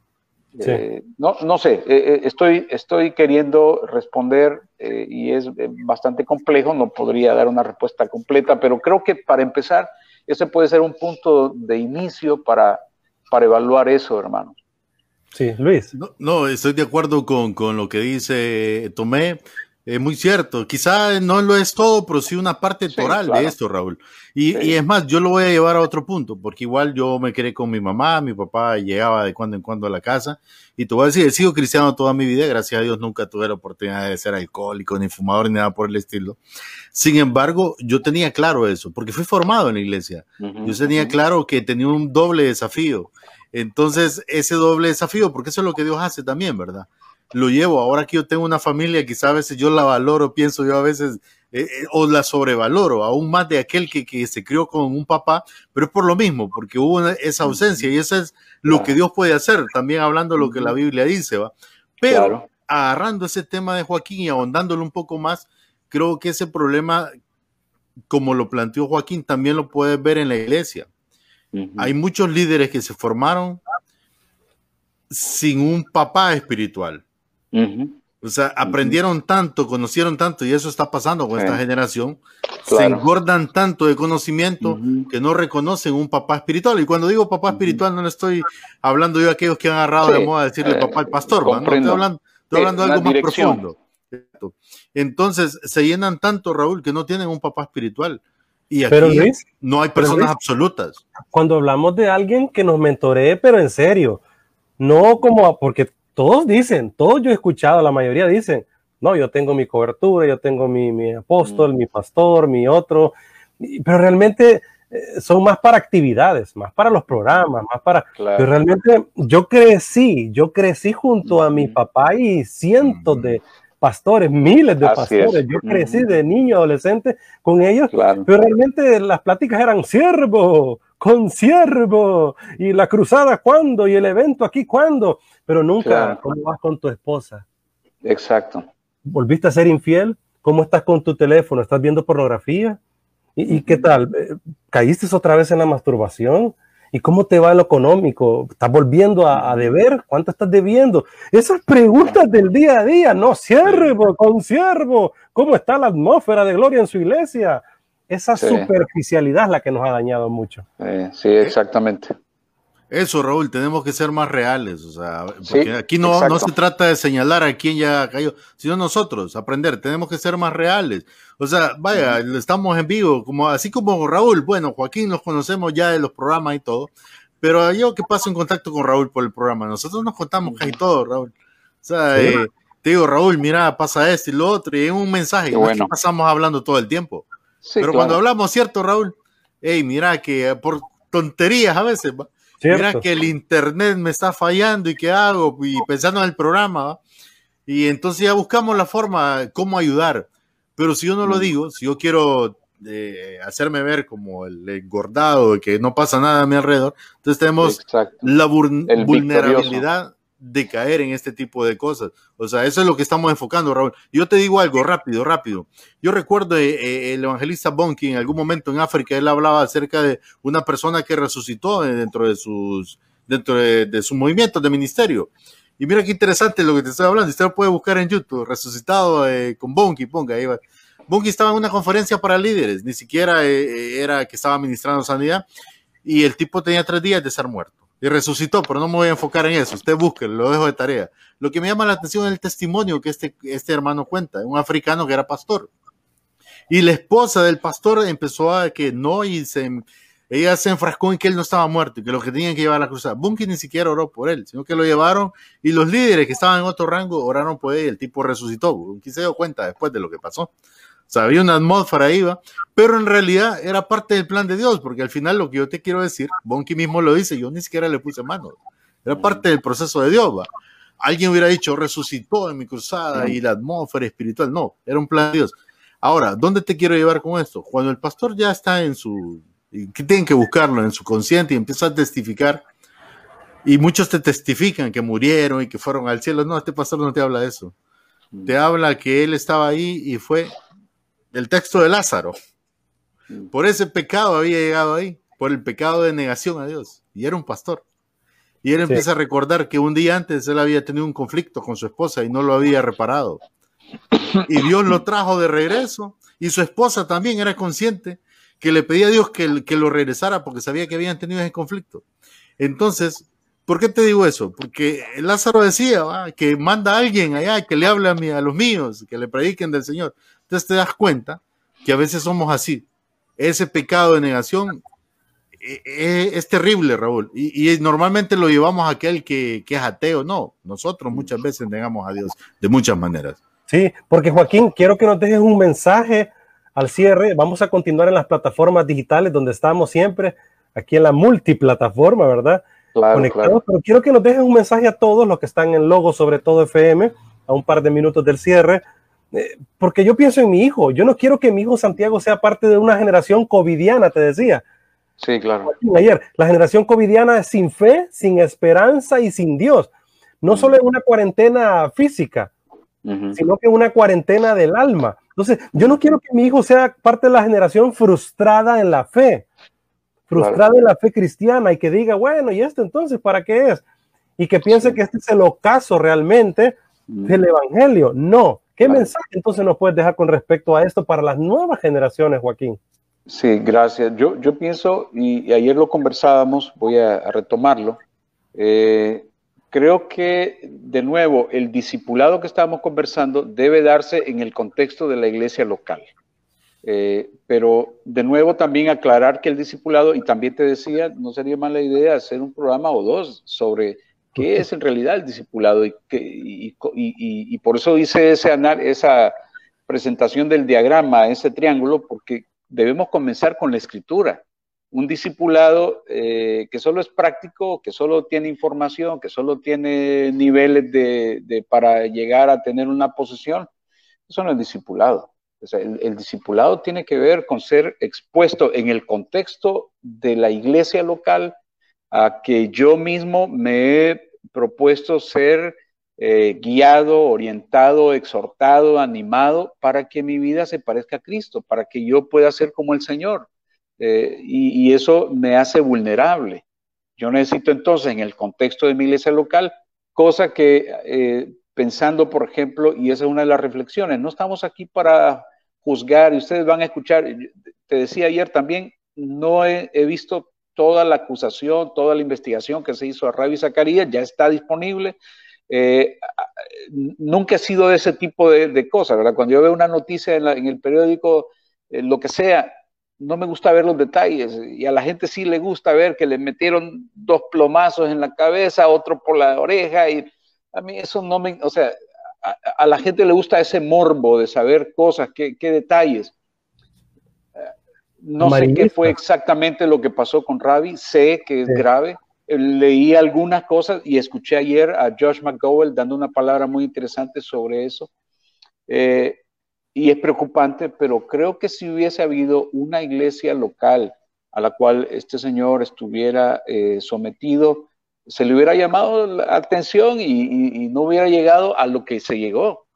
Eh, no, no sé, estoy, estoy queriendo responder y es bastante complejo, no podría dar una respuesta completa, pero creo que para empezar, ese puede ser un punto de inicio para, para evaluar eso, hermanos. Sí, Luis. No, estoy de acuerdo con, lo que dice Tomé. Es muy cierto. Quizá no lo es todo, pero sí una parte toral de esto, Raúl. Y, es más, yo lo voy a llevar a otro punto, porque igual yo me quedé con mi mamá, mi papá llegaba de cuando en cuando a la casa. Y te voy a decir, he sido cristiano toda mi vida, gracias a Dios nunca tuve la oportunidad de ser alcohólico, ni fumador, ni nada por el estilo. Sin embargo, yo tenía claro eso, porque fui formado en la iglesia. yo tenía claro que tenía un doble desafío entonces, ese doble desafío, porque eso es lo que Dios hace también, ¿verdad? Lo llevo, ahora que yo tengo una familia, quizá a veces yo la valoro, pienso yo a veces, eh, eh, o la sobrevaloro, aún más de aquel que, que, se crió con un papá, pero es por lo mismo, porque hubo esa ausencia y eso es lo que Dios puede hacer, también hablando de lo que la Biblia dice, ¿va? Pero agarrando ese tema de Joaquín y ahondándolo un poco más, creo que ese problema, como lo planteó Joaquín, también lo puedes ver en la iglesia. Hay muchos líderes que se formaron sin un papá espiritual. O sea, aprendieron tanto, conocieron tanto, y eso está pasando con esta generación. Se engordan tanto de conocimiento que no reconocen un papá espiritual. Y cuando digo papá espiritual, no le estoy hablando yo a aquellos que han agarrado de moda decirle eh, papá al pastor, no, estoy hablando, estoy hablando de algo más profundo. Entonces, se llenan tanto, Raúl, que no tienen un papá espiritual. Y aquí no hay personas absolutas. Cuando hablamos de alguien que nos mentoree, pero en serio, no como, porque todos dicen, todos yo he escuchado, la mayoría dicen, no, yo tengo mi cobertura, yo tengo mi, apóstol, mm. mi pastor, mi otro, pero realmente eh, son más para actividades, más para los programas, más para... Pero realmente yo crecí, yo crecí junto a mi papá y cientos de pastores, miles de pastores. Yo crecí de niño, adolescente con ellos, pero realmente las pláticas eran siervo, con siervo, y la cruzada cuándo, y el evento aquí cuándo, pero nunca cómo vas con tu esposa. Exacto. ¿Volviste a ser infiel? ¿Cómo estás con tu teléfono? ¿Estás viendo pornografía? ¿Y, qué tal? Eh, ¿Caíste otra vez en la masturbación? ¿Y cómo te va lo económico? ¿Estás volviendo a, deber? ¿Cuánto estás debiendo? Esas preguntas del día a día, no, siervo, con siervo, ¿cómo está la atmósfera de gloria en su iglesia? Esa superficialidad es la que nos ha dañado mucho. sí, exactamente. Eso, Raúl, tenemos que ser más reales. O sea, porque aquí no, no, se trata de señalar a quién ya cayó, sino nosotros, aprender. Tenemos que ser más reales. O sea, vaya, estamos en vivo, como así como Raúl. Bueno, Joaquín nos conocemos ya de los programas y todo, pero yo que paso en contacto con Raúl por el programa, nosotros nos contamos casi todo, Raúl. O sea, eh, te digo, Raúl, mira, pasa esto y lo otro, y es un mensaje. No pasamos hablando todo el tiempo. pero cuando hablamos, ¿cierto, Raúl? Hey, mira que por tonterías a veces, Mira que el internet me está fallando y qué hago, y pensando en el programa, y entonces ya buscamos la forma, cómo ayudar. Pero si yo no lo digo, si yo quiero eh, hacerme ver como el engordado, que no pasa nada a mi alrededor, entonces tenemos la vulnerabilidad de caer en este tipo de cosas. O sea, eso es lo que estamos enfocando, Raúl. Yo te digo algo rápido, rápido. Yo recuerdo eh, eh, el evangelista Bonki en algún momento en África, él hablaba acerca de una persona que resucitó dentro de sus, dentro de, su movimiento de ministerio. Y mira qué interesante lo que te estoy hablando. Usted lo puede buscar en YouTube, resucitado eh, con Bonki, ponga ahí. Bonki estaba en una conferencia para líderes, ni siquiera era que estaba ministrando sanidad, y el tipo tenía tres días de ser muerto y resucitó, pero no me voy a enfocar en eso. Usted busque, lo dejo de tarea. Lo que me llama la atención es el testimonio que este, este hermano cuenta, un africano que era pastor. Y la esposa del pastor empezó a que no, y se, ella se enfrascó en que él no estaba muerto y que lo que tenían que llevar a la cruzada. Bunky ni siquiera oró por él, sino que lo llevaron y los líderes que estaban en otro rango oraron por él y el tipo resucitó. Bunky se dio cuenta después de lo que pasó. Sea, había una atmósfera ahí, ¿va? pero en realidad era parte del plan de Dios, porque al final lo que yo te quiero decir, Bonky mismo lo dice, yo ni siquiera le puse mano, era parte del proceso de Dios. ¿va? Alguien hubiera dicho, resucitó en mi cruzada y la atmósfera espiritual, no, era un plan de Dios. Ahora, ¿dónde te quiero llevar con esto? Cuando el pastor ya está en su, que tienen que buscarlo en su consciente y empieza a testificar, y muchos te testifican que murieron y que fueron al cielo, no, este pastor no te habla de eso. Te habla que él estaba ahí y fue el texto de Lázaro. Por ese pecado había llegado ahí, por el pecado de negación a Dios. Y era un pastor. Y él empieza a recordar que un día antes él había tenido un conflicto con su esposa y no lo había reparado. Y Dios lo trajo de regreso. Y su esposa también era consciente que le pedía a Dios que, que lo regresara porque sabía que habían tenido ese conflicto. Entonces, ¿por qué te digo eso? Porque Lázaro decía que manda a alguien allá que le hable a, mí, a los míos, que le prediquen del Señor. Entonces te das cuenta que a veces somos así. Ese pecado de negación eh, eh, es, terrible, Raúl. Y, normalmente lo llevamos a aquel que, que, es ateo. No, nosotros muchas veces negamos a Dios de muchas maneras. Sí, porque Joaquín, quiero que nos dejes un mensaje al cierre. Vamos a continuar en las plataformas digitales donde estamos siempre, aquí en la multiplataforma, ¿verdad? Claro, Conectados, pero quiero que nos dejes un mensaje a todos los que están en Logo, sobre todo FM, a un par de minutos del cierre, eh, porque yo pienso en mi hijo. Yo no quiero que mi hijo Santiago sea parte de una generación covidiana, te decía. Sí, claro. Ayer, la generación covidiana es sin fe, sin esperanza y sin Dios. No solo en una cuarentena física, sino que una cuarentena del alma. Entonces, yo no quiero que mi hijo sea parte de la generación frustrada en la fe, frustrada en la fe cristiana y que diga, bueno, ¿y esto entonces para qué es? Y que piense que este es el ocaso realmente mm. del Evangelio. No. ¿Qué mensaje entonces nos puedes dejar con respecto a esto para las nuevas generaciones, Joaquín? Sí, gracias. Yo, yo pienso, y, ayer lo conversábamos, voy a, retomarlo, eh, creo que, de nuevo, el discipulado que estábamos conversando debe darse en el contexto de la iglesia local. Eh, pero, de nuevo, también aclarar que el discipulado, y también te decía, no sería mala idea hacer un programa o dos sobre qué es en realidad el discipulado y, y, y, y por eso hice ese esa presentación del diagrama, ese triángulo, porque debemos comenzar con la escritura un discipulado eh, que solo es práctico, que solo tiene información, que solo tiene niveles de, para llegar a tener una posición, eso no es discipulado. El, discipulado tiene que ver con ser expuesto en el contexto de la iglesia local a que yo mismo me he propuesto ser eh, guiado, orientado, exhortado, animado para que mi vida se parezca a Cristo, para que yo pueda ser como el Señor. Eh, y, eso me hace vulnerable. Yo necesito entonces, en el contexto de mi iglesia local, cosa que eh, pensando, por ejemplo, y esa es una de las reflexiones, no estamos aquí para juzgar y ustedes van a escuchar, te decía ayer también, no he, visto toda la acusación, toda la investigación que se hizo a Ravi Zacarías, ya está disponible. Eh, nunca he sido de ese tipo de, cosas, ¿verdad? Cuando yo veo una noticia en, en el periódico, lo que sea, no me gusta ver los detalles y a la gente sí le gusta ver que le metieron dos plomazos en la cabeza, otro por la oreja y a mí eso no me, o sea, a, la gente le gusta ese morbo de saber cosas, qué, detalles. No sé qué fue exactamente lo que pasó con Ravi, sé que es grave. Leí algunas cosas y escuché ayer a Josh McGowell dando una palabra muy interesante sobre eso. Eh, y es preocupante, pero creo que si hubiese habido una iglesia local a la cual este señor estuviera eh, sometido, se le hubiera llamado la atención y, no hubiera llegado a lo que se llegó,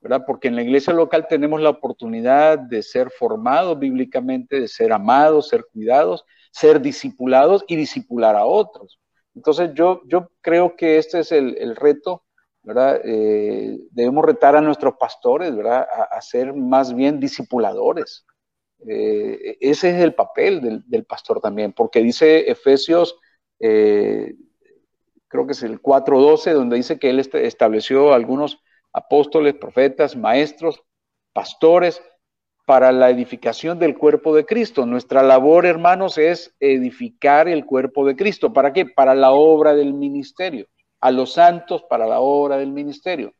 ¿verdad? Porque en la iglesia local tenemos la oportunidad de ser formados bíblicamente, de ser amados, ser cuidados, ser discipulados y discipular a otros. Entonces yo, yo creo que este es el, el reto ¿verdad? Eh, debemos retar a nuestros pastores, ¿verdad? A, ser más bien discipuladores. Eh, ese es el papel del, pastor también, porque dice Efesios, eh, creo que es el 4.12, donde dice que él estableció algunos apóstoles, profetas, maestros, pastores, para la edificación del cuerpo de Cristo. Nuestra labor, hermanos, es edificar el cuerpo de Cristo. ¿Para qué? Para la obra del ministerio a los santos para la obra del ministerio.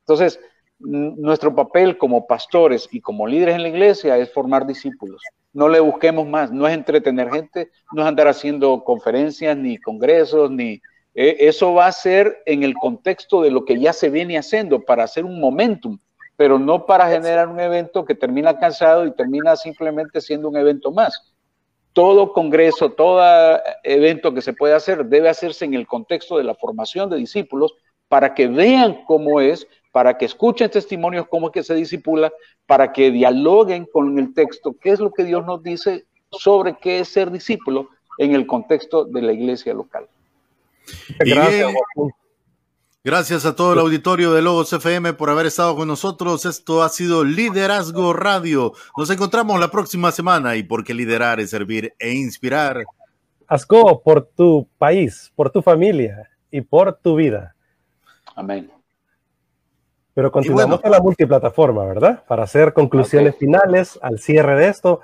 Entonces, nuestro papel como pastores y como líderes en la iglesia es formar discípulos. No le busquemos más, no es entretener gente, no es andar haciendo conferencias ni congresos, ni eh, eso va a ser en el contexto de lo que ya se viene haciendo para hacer un momentum, pero no para generar un evento que termina cansado y termina simplemente siendo un evento más todo congreso, todo evento que se puede hacer debe hacerse en el contexto de la formación de discípulos para que vean cómo es, para que escuchen testimonios cómo es que se disipula, para que dialoguen con el texto, qué es lo que Dios nos dice sobre qué es ser discípulo en el contexto de la iglesia local. Gracias. Gracias a todo el auditorio de Logos FM por haber estado con nosotros. Esto ha sido Liderazgo Radio. Nos encontramos la próxima semana y porque liderar es servir e inspirar. Asco por tu país, por tu familia y por tu vida. Amén. Pero continuamos con la multiplataforma, ¿verdad? Para hacer conclusiones finales al cierre de esto,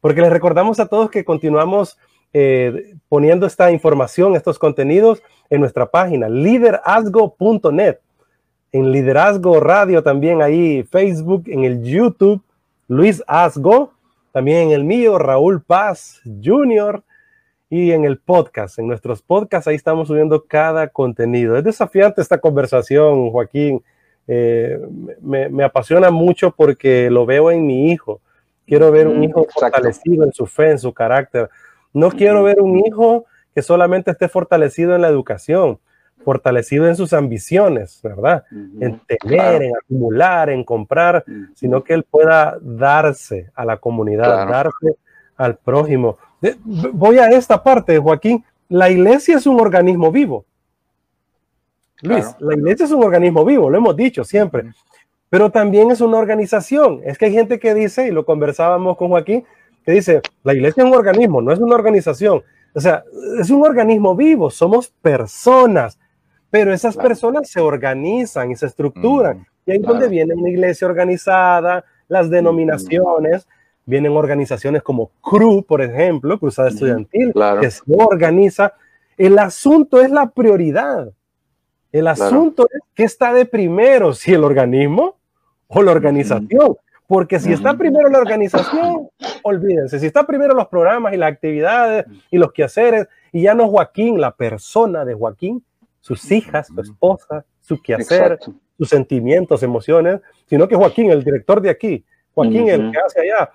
porque les recordamos a todos que continuamos eh, poniendo esta información, estos contenidos en nuestra página liderazgo.net, en Liderazgo Radio también ahí, Facebook, en el YouTube, Luis Asgo, también en el mío, Raúl Paz Jr. y en el podcast, en nuestros podcasts, ahí estamos subiendo cada contenido. Es desafiante esta conversación, Joaquín. Eh, me, me, apasiona mucho porque lo veo en mi hijo. Quiero ver un hijo fortalecido en su fe, en su carácter. No quiero ver un hijo que solamente esté fortalecido en la educación, fortalecido en sus ambiciones, ¿verdad? En tener, en acumular, en comprar, sino que él pueda darse a la comunidad, darse al prójimo. Voy a esta parte, Joaquín. La iglesia es un organismo vivo. Luis, la iglesia es un organismo vivo, lo hemos dicho siempre, pero también es una organización. Es que hay gente que dice, y lo conversábamos con Joaquín, que dice, la iglesia es un organismo, no es una organización. O sea, es un organismo vivo, somos personas, pero esas personas se organizan y se estructuran. Mm, y ahí es donde viene una iglesia organizada, las denominaciones, vienen organizaciones como CRU, por ejemplo, Cruzada Estudiantil, que se organiza. El asunto es la prioridad. El asunto es qué está de primero, si el organismo o la organización. Porque si está primero la organización, olvídense, si está primero los programas y las actividades y los quehaceres, y ya no Joaquín, la persona de Joaquín, sus hijas, su esposa, su quehacer, sus sentimientos, emociones, sino que Joaquín, el director de aquí, Joaquín, el que hace allá,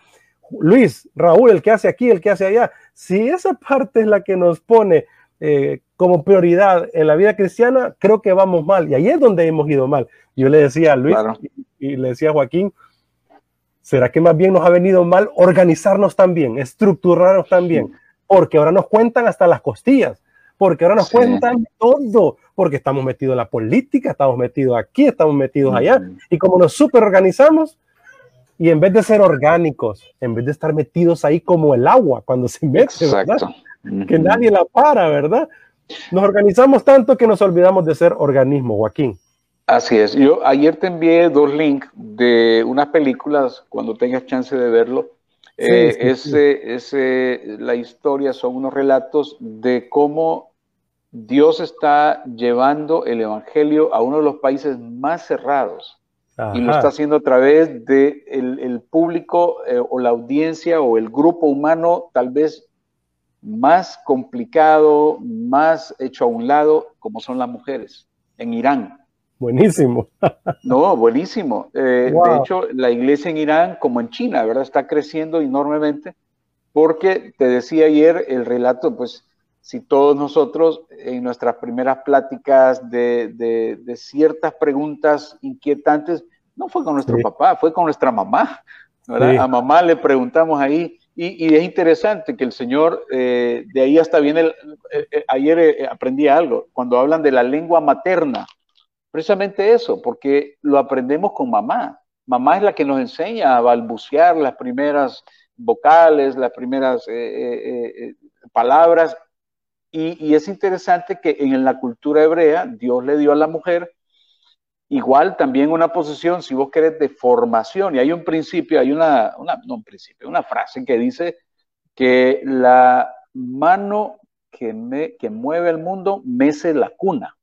Luis, Raúl, el que hace aquí, el que hace allá. Si esa parte es la que nos pone eh, como prioridad en la vida cristiana, creo que vamos mal. Y ahí es donde hemos ido mal. Yo le decía a Luis y, le decía a Joaquín, ¿será que más bien nos ha venido mal organizarnos también, estructurarnos también? Porque ahora nos cuentan hasta las costillas, porque ahora nos cuentan todo, porque estamos metidos en la política, estamos metidos aquí, estamos metidos allá. Y como nos super organizamos, y en vez de ser orgánicos, en vez de estar metidos ahí como el agua cuando se mete, ¿verdad? Que nadie la para, ¿verdad? Nos organizamos tanto que nos olvidamos de ser organismo, Joaquín. Así es. Yo ayer te envié dos links de unas películas, cuando tengas chance de verlo. Eh, ese, ese, la historia son unos relatos de cómo Dios está llevando el Evangelio a uno de los países más cerrados y lo está haciendo a través de el, público eh, o la audiencia o el grupo humano tal vez más complicado, más hecho a un lado, como son las mujeres en Irán. Buenísimo. <laughs> no, buenísimo. Eh, de hecho, la iglesia en Irán, como en China, ¿verdad? Está creciendo enormemente porque te decía ayer el relato, pues si todos nosotros en nuestras primeras pláticas de, de, ciertas preguntas inquietantes, no fue con nuestro papá, fue con nuestra mamá. A mamá le preguntamos ahí, y, es interesante que el Señor, eh, de ahí hasta viene, el, eh, eh, ayer aprendí algo, cuando hablan de la lengua materna, precisamente eso, porque lo aprendemos con mamá. Mamá es la que nos enseña a balbucear las primeras vocales, las primeras palabras, y, es interesante que en la cultura hebrea Dios le dio a la mujer igual también una posición, si vos querés, de formación. Y hay un principio, hay una, no un principio, una frase que dice que la mano que, que mueve el mundo mece la cuna.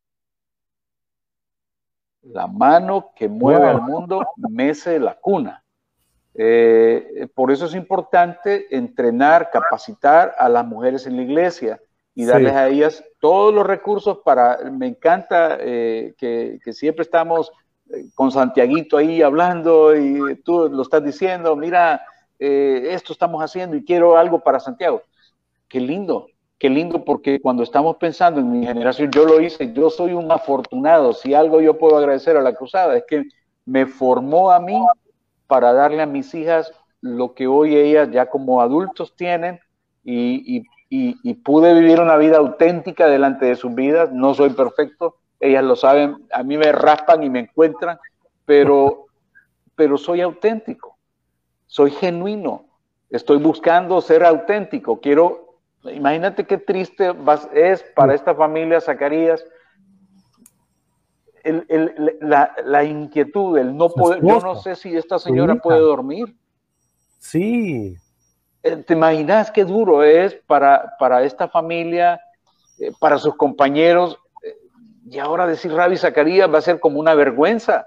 La mano que mueve al mundo mece la cuna. Eh, por eso es importante entrenar, capacitar a las mujeres en la iglesia y darles a ellas todos los recursos para, me encanta eh, que, siempre estamos eh, con Santiaguito ahí hablando y tú lo estás diciendo, mira, eh, esto estamos haciendo y quiero algo para Santiago. Qué lindo, qué lindo porque cuando estamos pensando en mi generación, yo lo hice, yo soy un afortunado, si algo yo puedo agradecer a la cruzada es que me formó a mí para darle a mis hijas lo que hoy ellas ya como adultos tienen y, pude vivir una vida auténtica delante de sus vidas. No soy perfecto, ellas lo saben, a mí me raspan y me encuentran, pero, pero soy auténtico, soy genuino, estoy buscando ser auténtico. Quiero, imagínate qué triste es para esta familia Zacarías. la, inquietud, el no poder, yo no sé si esta señora puede dormir. Sí, eh, ¿Te imaginas qué duro es para, para esta familia, eh, para sus compañeros? Eh, y ahora decir Ravi Zacarías va a ser como una vergüenza.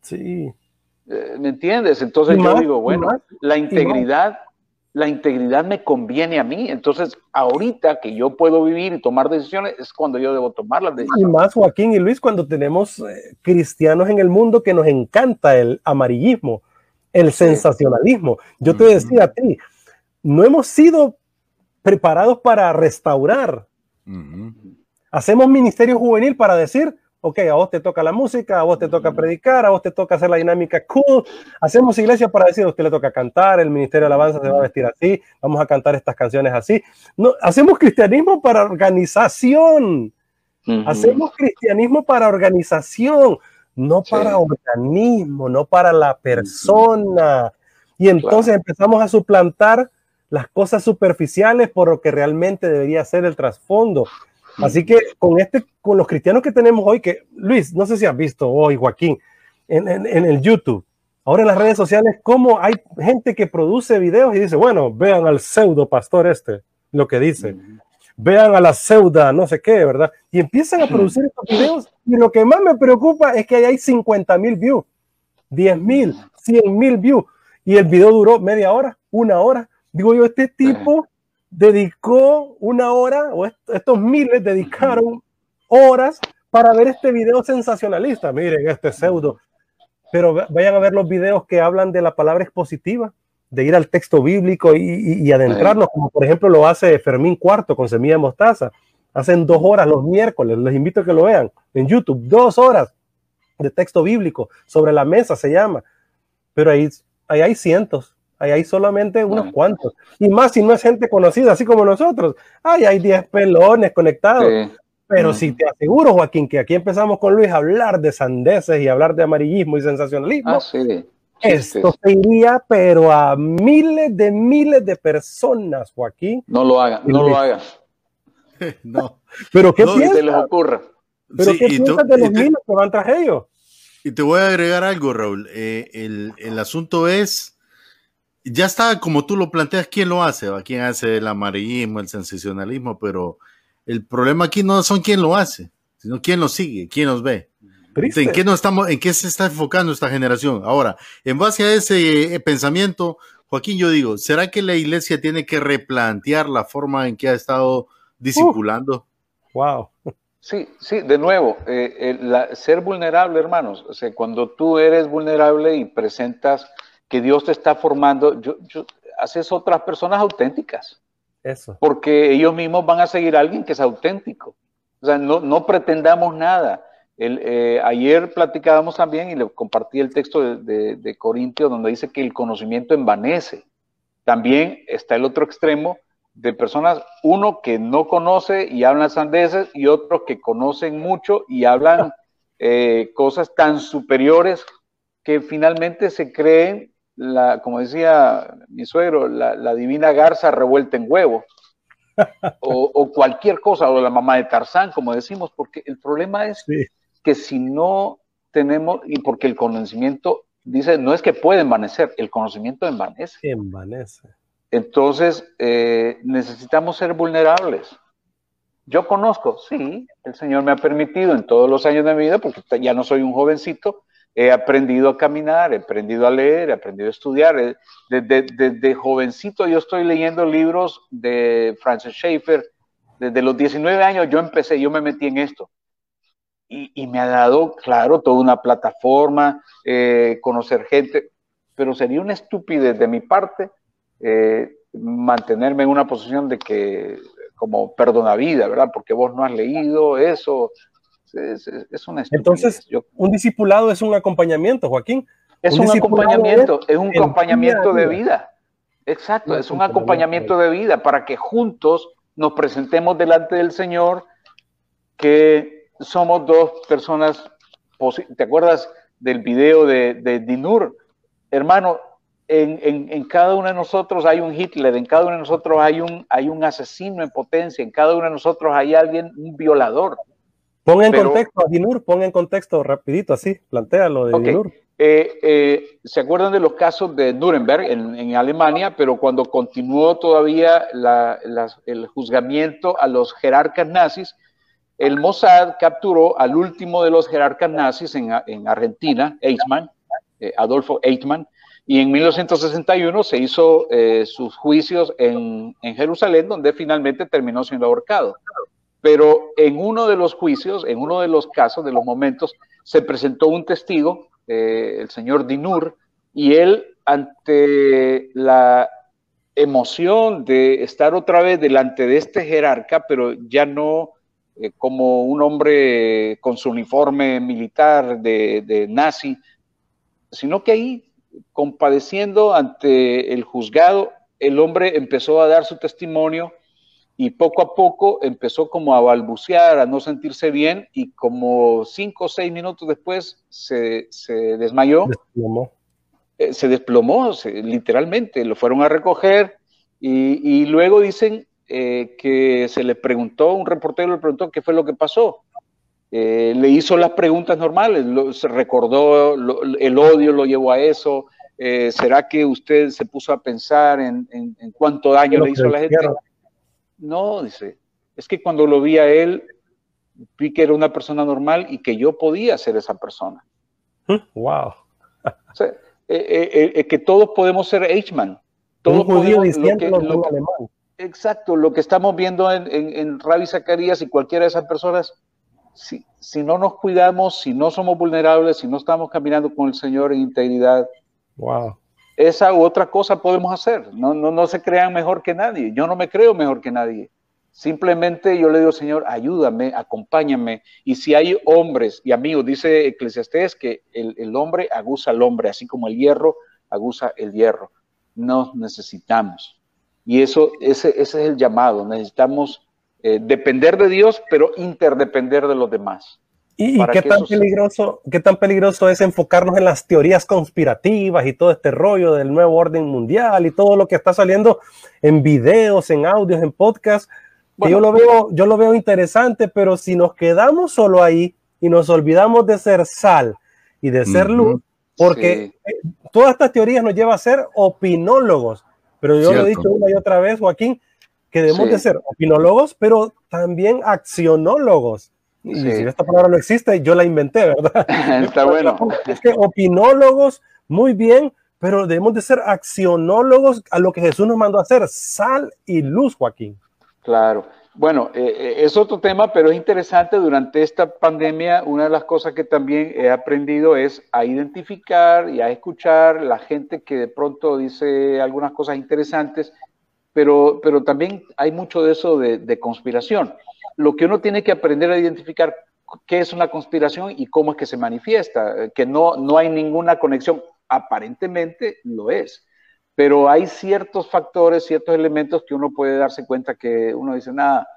Sí. ¿Me entiendes? Entonces yo digo, bueno, la integridad, la integridad me conviene a mí. Entonces, ahorita que yo puedo vivir y tomar decisiones, es cuando yo debo tomar las decisiones. Y más, Joaquín y Luis, cuando tenemos cristianos en el mundo que nos encanta el amarillismo el sensacionalismo. Yo te decía a ti, no hemos sido preparados para restaurar. Hacemos ministerio juvenil para decir, ok, a vos te toca la música, a vos te toca predicar, a vos te toca hacer la dinámica cool. Hacemos iglesia para decir, a usted le toca cantar, el ministerio de alabanza se va a vestir así, vamos a cantar estas canciones así. No, hacemos cristianismo para organización. Hacemos cristianismo para organización, no para organismo, no para la persona. Y entonces empezamos a suplantar las cosas superficiales por lo que realmente debería ser el trasfondo. Así que con este, con los cristianos que tenemos hoy, que Luis, no sé si has visto hoy, Joaquín, en, en, el YouTube, ahora en las redes sociales, cómo hay gente que produce videos y dice, bueno, vean al pseudo pastor este, lo que dice, vean a la pseuda, no sé qué, ¿verdad? Y empiezan a producir estos videos y lo que más me preocupa es que hay 50 mil views, 10 mil, 100 mil views. Y el video duró media hora, una hora. Digo yo, este tipo dedicó una hora, o estos miles dedicaron horas para ver este video sensacionalista. Miren, este pseudo. Pero vayan a ver los videos que hablan de la palabra expositiva, de ir al texto bíblico y, adentrarnos, como por ejemplo lo hace Fermín Cuarto con Semilla de Mostaza. Hacen dos horas los miércoles, les invito a que lo vean en YouTube, dos horas de texto bíblico sobre la mesa se llama. Pero ahí, ahí hay cientos, Ahí hay solamente unos cuantos. Y más si no es gente conocida, así como nosotros. Ay, hay 10 pelones conectados. Pero si te aseguro, Joaquín, que aquí empezamos con Luis a hablar de sandeces y hablar de amarillismo y sensacionalismo. Ah, esto se iría, pero a miles de miles de personas, Joaquín. No lo hagan, no lo hagan. <laughs> no. Pero ¿qué piensas? se les ocurra. ¿Pero qué piensas de los miles que van tras ellos? Y te voy a agregar algo, Raúl. Eh, el, el asunto es ya está como tú lo planteas, ¿quién lo hace? ¿Quién hace el amarillismo, el sensacionalismo? Pero el problema aquí no son quién lo hace, sino quién lo sigue, quién nos ve. ¿En qué, no estamos, ¿En qué se está enfocando esta generación? Ahora, en base a ese eh, pensamiento, Joaquín, yo digo, ¿será que la iglesia tiene que replantear la forma en que ha estado discipulando? wow. Sí, sí, de nuevo, eh, ser vulnerable, hermanos. O sea, cuando tú eres vulnerable y presentas que Dios te está formando, yo, haces otras personas auténticas. Eso. Porque ellos mismos van a seguir a alguien que es auténtico. O sea, no, no pretendamos nada. El, eh, ayer platicábamos también y le compartí el texto de, de, Corintios donde dice que el conocimiento envanece. También está el otro extremo de personas, uno que no conoce y hablan sandeces y otro que conocen mucho y hablan <laughs> eh, cosas tan superiores que finalmente se creen la, como decía mi suegro, la, divina garza revuelta en huevo. <laughs> O, cualquier cosa, o la mamá de Tarzán, como decimos, porque el problema es que si no tenemos, y porque el conocimiento, dice, no es que puede envanecer, el conocimiento envanece. Envanece. Entonces, eh, necesitamos ser vulnerables. Yo conozco, sí, el Señor me ha permitido en todos los años de mi vida, porque ya no soy un jovencito, he aprendido a caminar, he aprendido a leer, he aprendido a estudiar. Desde, jovencito yo estoy leyendo libros de Francis Schaeffer. Desde los 19 años yo empecé, yo me metí en esto. Y, me ha dado, claro, toda una plataforma, eh, conocer gente, pero sería una estupidez de mi parte eh, mantenerme en una posición de que como perdona vida, ¿verdad? Porque vos no has leído eso, es, una Entonces, un discipulado es un acompañamiento, Joaquín. Es un, acompañamiento, es, un acompañamiento de vida. Exacto, es un acompañamiento de vida para que juntos nos presentemos delante del Señor, que somos dos personas. ¿Te acuerdas del video de, de Dinur? Hermano, en, en, cada uno de nosotros hay un Hitler, en cada uno de nosotros hay un, hay un asesino en potencia, en cada uno de nosotros hay alguien, un violador. Pon en contexto a Dinur, pon en contexto rapidito así, plantea lo de Dinur. Eh, eh, ¿Se acuerdan de los casos de Nuremberg en, Alemania? Pero cuando continuó todavía el juzgamiento a los jerarcas nazis, el Mossad capturó al último de los jerarcas nazis en, Argentina, Eichmann, eh, Adolfo Eichmann, y en 1961 se hizo sus juicios en, en Jerusalén, donde finalmente terminó siendo ahorcado. Pero en uno de los juicios, en uno de los casos, de los momentos, se presentó un testigo, eh, el señor Dinur, y él, ante la emoción de estar otra vez delante de este jerarca, pero ya no eh, como un hombre con su uniforme militar de, nazi, sino que ahí, compadeciendo ante el juzgado, el hombre empezó a dar su testimonio y poco a poco empezó como a balbucear, a no sentirse bien y como cinco o seis minutos después se, desmayó. Eh, se desplomó, literalmente, lo fueron a recoger y luego dicen eh, que se le preguntó, un reportero le preguntó qué fue lo que pasó. Eh, le hizo las preguntas normales, se recordó el odio, lo llevó a eso. Eh, ¿Será que usted se puso a pensar en, cuánto daño le hizo a la gente? No, dice, es que cuando lo vi a él, vi que era una persona normal y que yo podía ser esa persona. <laughs> Wow. que todos podemos ser H-Man. Un judío lo, alemán. Exacto, lo que estamos viendo en, en, Rabbi Zacarías y cualquiera de esas personas, si, si, no nos cuidamos, si no somos vulnerables, si no estamos caminando con el Señor en integridad, wow. Esa u otra cosa podemos hacer. No, no, no se crean mejor que nadie. Yo no me creo mejor que nadie. Simplemente yo le digo, Señor, ayúdame, acompáñame. Y si hay hombres y amigos, dice Eclesiastés que el, el hombre aguza al hombre, así como el hierro aguza el hierro. Nos necesitamos. Y eso, ese, ese es el llamado. Necesitamos eh, depender de Dios, pero interdepender de los demás. ¿Y, qué, tan peligroso, qué tan peligroso es enfocarnos en las teorías conspirativas y todo este rollo del nuevo orden mundial y todo lo que está saliendo en videos, en audios, en podcasts? yo lo veo, yo lo veo interesante, pero si nos quedamos solo ahí y nos olvidamos de ser sal y de ser luz, porque eh, todas estas teorías nos llevan a ser opinólogos. Pero yo lo he dicho una y otra vez, Joaquín, que debemos de ser opinólogos, pero también accionólogos. Y si esta palabra no existe, yo la inventé, ¿verdad? <laughs> Está bueno. Es que opinólogos, muy bien, pero debemos de ser accionólogos a lo que Jesús nos mandó a hacer, sal y luz, Joaquín. Claro. Bueno, eh, eh, es otro tema, pero es interesante. Durante esta pandemia, una de las cosas que también he aprendido es a identificar y a escuchar la gente que de pronto dice algunas cosas interesantes, pero, pero también hay mucho de eso de, conspiración. Lo que uno tiene que aprender a identificar qué es una conspiración y cómo es que se manifiesta, que no, no hay ninguna conexión, aparentemente lo es pero hay ciertos factores, ciertos elementos que uno puede darse cuenta que uno dice, nada,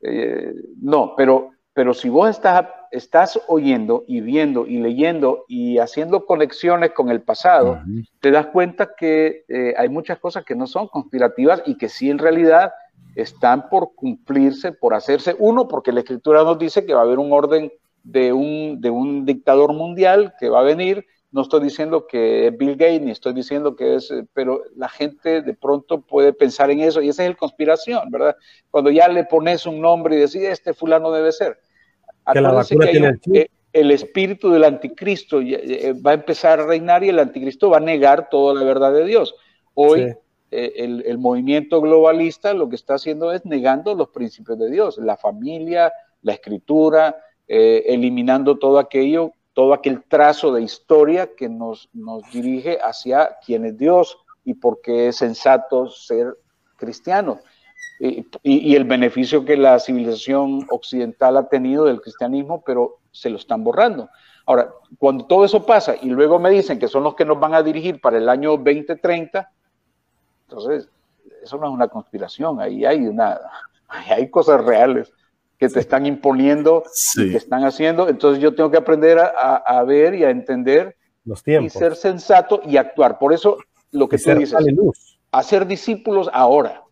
eh, no, pero, pero si vos estás, estás oyendo y viendo y leyendo y haciendo conexiones con el pasado, te das cuenta que eh, hay muchas cosas que no son conspirativas y que sí en realidad están por cumplirse, por hacerse. Uno, porque la escritura nos dice que va a haber un orden de un, de un dictador mundial que va a venir no estoy diciendo que es Bill Gates, ni estoy diciendo que es, eh, pero la gente de pronto puede pensar en eso y esa es el conspiración, ¿verdad? Cuando ya le pones un nombre y decís, este fulano debe ser. Que la tiene el, el espíritu del anticristo eh, va a empezar a reinar y el anticristo va a negar toda la verdad de Dios. Hoy eh, el, movimiento globalista lo que está haciendo es negando los principios de Dios, la familia, la escritura, eliminando todo aquello todo aquel trazo de historia que nos, nos dirige hacia quién es Dios y por qué es sensato ser cristiano. Y, el beneficio que la civilización occidental ha tenido del cristianismo, pero se lo están borrando. Ahora, cuando todo eso pasa y luego me dicen que son los que nos van a dirigir para el año 2030, entonces eso no es una conspiración, ahí hay una, hay cosas reales que te están imponiendo y que están haciendo. Entonces yo tengo que aprender a, ver y a entender los tiempos. y ser sensato y actuar. Por eso lo que tú dices, hacer discípulos ahora.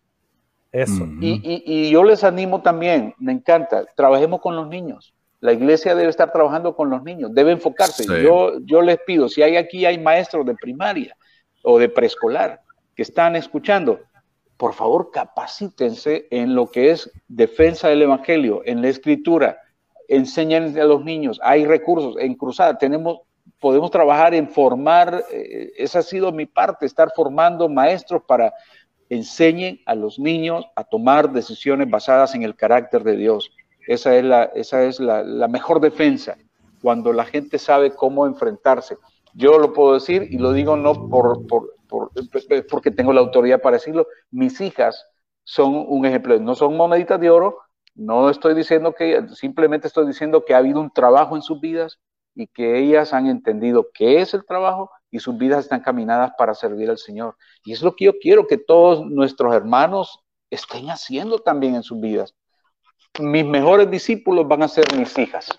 Eso. y, yo les animo también, me encanta, trabajemos con los niños. La iglesia debe estar trabajando con los niños, debe enfocarse. Yo, yo les pido, si hay aquí hay maestros de primaria o de preescolar que están escuchando, por favor capacítense en lo que es defensa del Evangelio, en la escritura, enseñen a los niños, hay recursos, en Cruzada tenemos, podemos trabajar en formar, eh, esa ha sido mi parte, estar formando maestros para enseñen a los niños a tomar decisiones basadas en el carácter de Dios. Esa es la, esa es la, mejor defensa, cuando la gente sabe cómo enfrentarse. Yo lo puedo decir y lo digo no por, por porque tengo la autoridad para decirlo, mis hijas son un ejemplo, no son moneditas de oro, No estoy diciendo que, simplemente estoy diciendo que ha habido un trabajo en sus vidas y que ellas han entendido qué es el trabajo y sus vidas están caminadas para servir al Señor. Y es lo que yo quiero que todos nuestros hermanos estén haciendo también en sus vidas. Mis mejores discípulos van a ser mis hijas,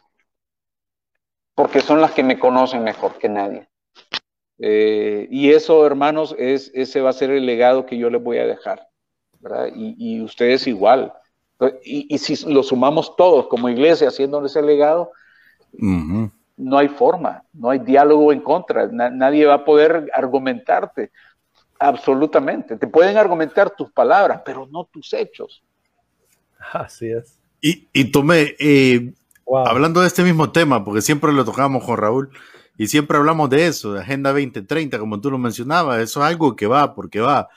porque son las que me conocen mejor que nadie. Eh, y eso, hermanos, es, ese va a ser el legado que yo les voy a dejar. Y, ustedes igual. Y, si lo sumamos todos como iglesia haciendo ese legado, no hay forma, no hay diálogo en contra, nadie va a poder argumentarte. Absolutamente. Te pueden argumentar tus palabras, pero no tus hechos. Así es. Y, y tomé, eh, hablando de este mismo tema, porque siempre lo tocamos con Raúl, y siempre hablamos de eso, de Agenda 2030, como tú lo mencionabas, eso es algo que va, porque va.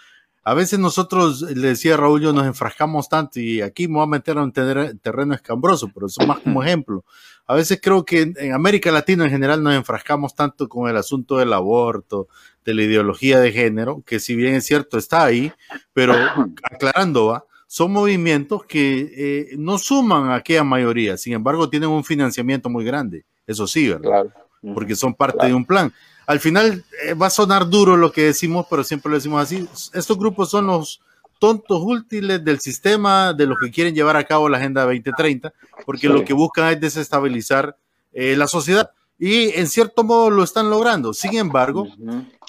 A veces nosotros, le decía Raúl, yo nos enfrascamos tanto y aquí me voy a meter a un terreno escambroso, pero eso más como ejemplo. A veces creo que en América Latina en general nos enfrascamos tanto con el asunto del aborto, de la ideología de género, que si bien es cierto está ahí, pero <clears throat> aclarando va, son movimientos que eh, no suman a aquella mayoría, sin embargo tienen un financiamiento muy grande, eso sí, ¿verdad? Porque son parte de un plan al final eh, va a sonar duro lo que decimos, pero siempre lo decimos así. Estos grupos son los tontos útiles del sistema de los que quieren llevar a cabo la Agenda 2030, porque lo que buscan es desestabilizar eh, la sociedad. Y en cierto modo lo están logrando. Sin embargo,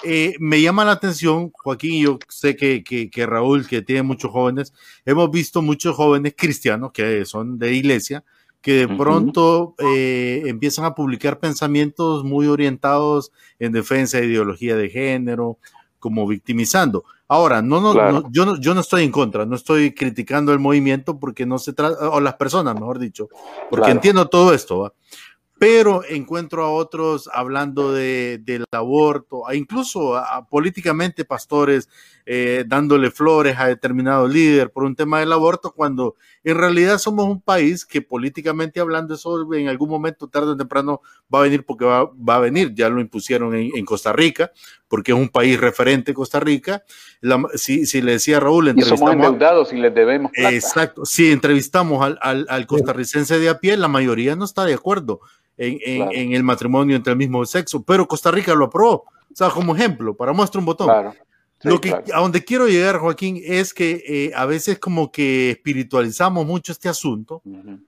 eh, me llama la atención, Joaquín, yo sé que, que, que, Raúl, que tiene muchos jóvenes, hemos visto muchos jóvenes cristianos que son de iglesia, que de pronto eh, empiezan a publicar pensamientos muy orientados en defensa de ideología de género, como victimizando. Ahora, no, no, yo no, yo no estoy en contra, no estoy criticando el movimiento porque no se trata, o las personas, mejor dicho, porque entiendo todo esto, ¿va? pero encuentro a otros hablando de, del aborto, incluso a, políticamente pastores eh, dándole flores a determinado líder por un tema del aborto, cuando en realidad somos un país que políticamente hablando eso en algún momento, tarde o temprano, va a venir porque va, va a venir, ya lo impusieron en, Costa Rica, porque es un país referente Costa Rica. si, si, le decía Raúl, entrevistamos... Y somos endeudados y les debemos Exacto, si entrevistamos al, al, al costarricense de a pie, la mayoría no está de acuerdo en, el matrimonio entre el mismo sexo, pero Costa Rica lo aprobó. O sea, como ejemplo, para muestra un botón. Lo que, A donde quiero llegar, Joaquín, es que eh, a veces como que espiritualizamos mucho este asunto, en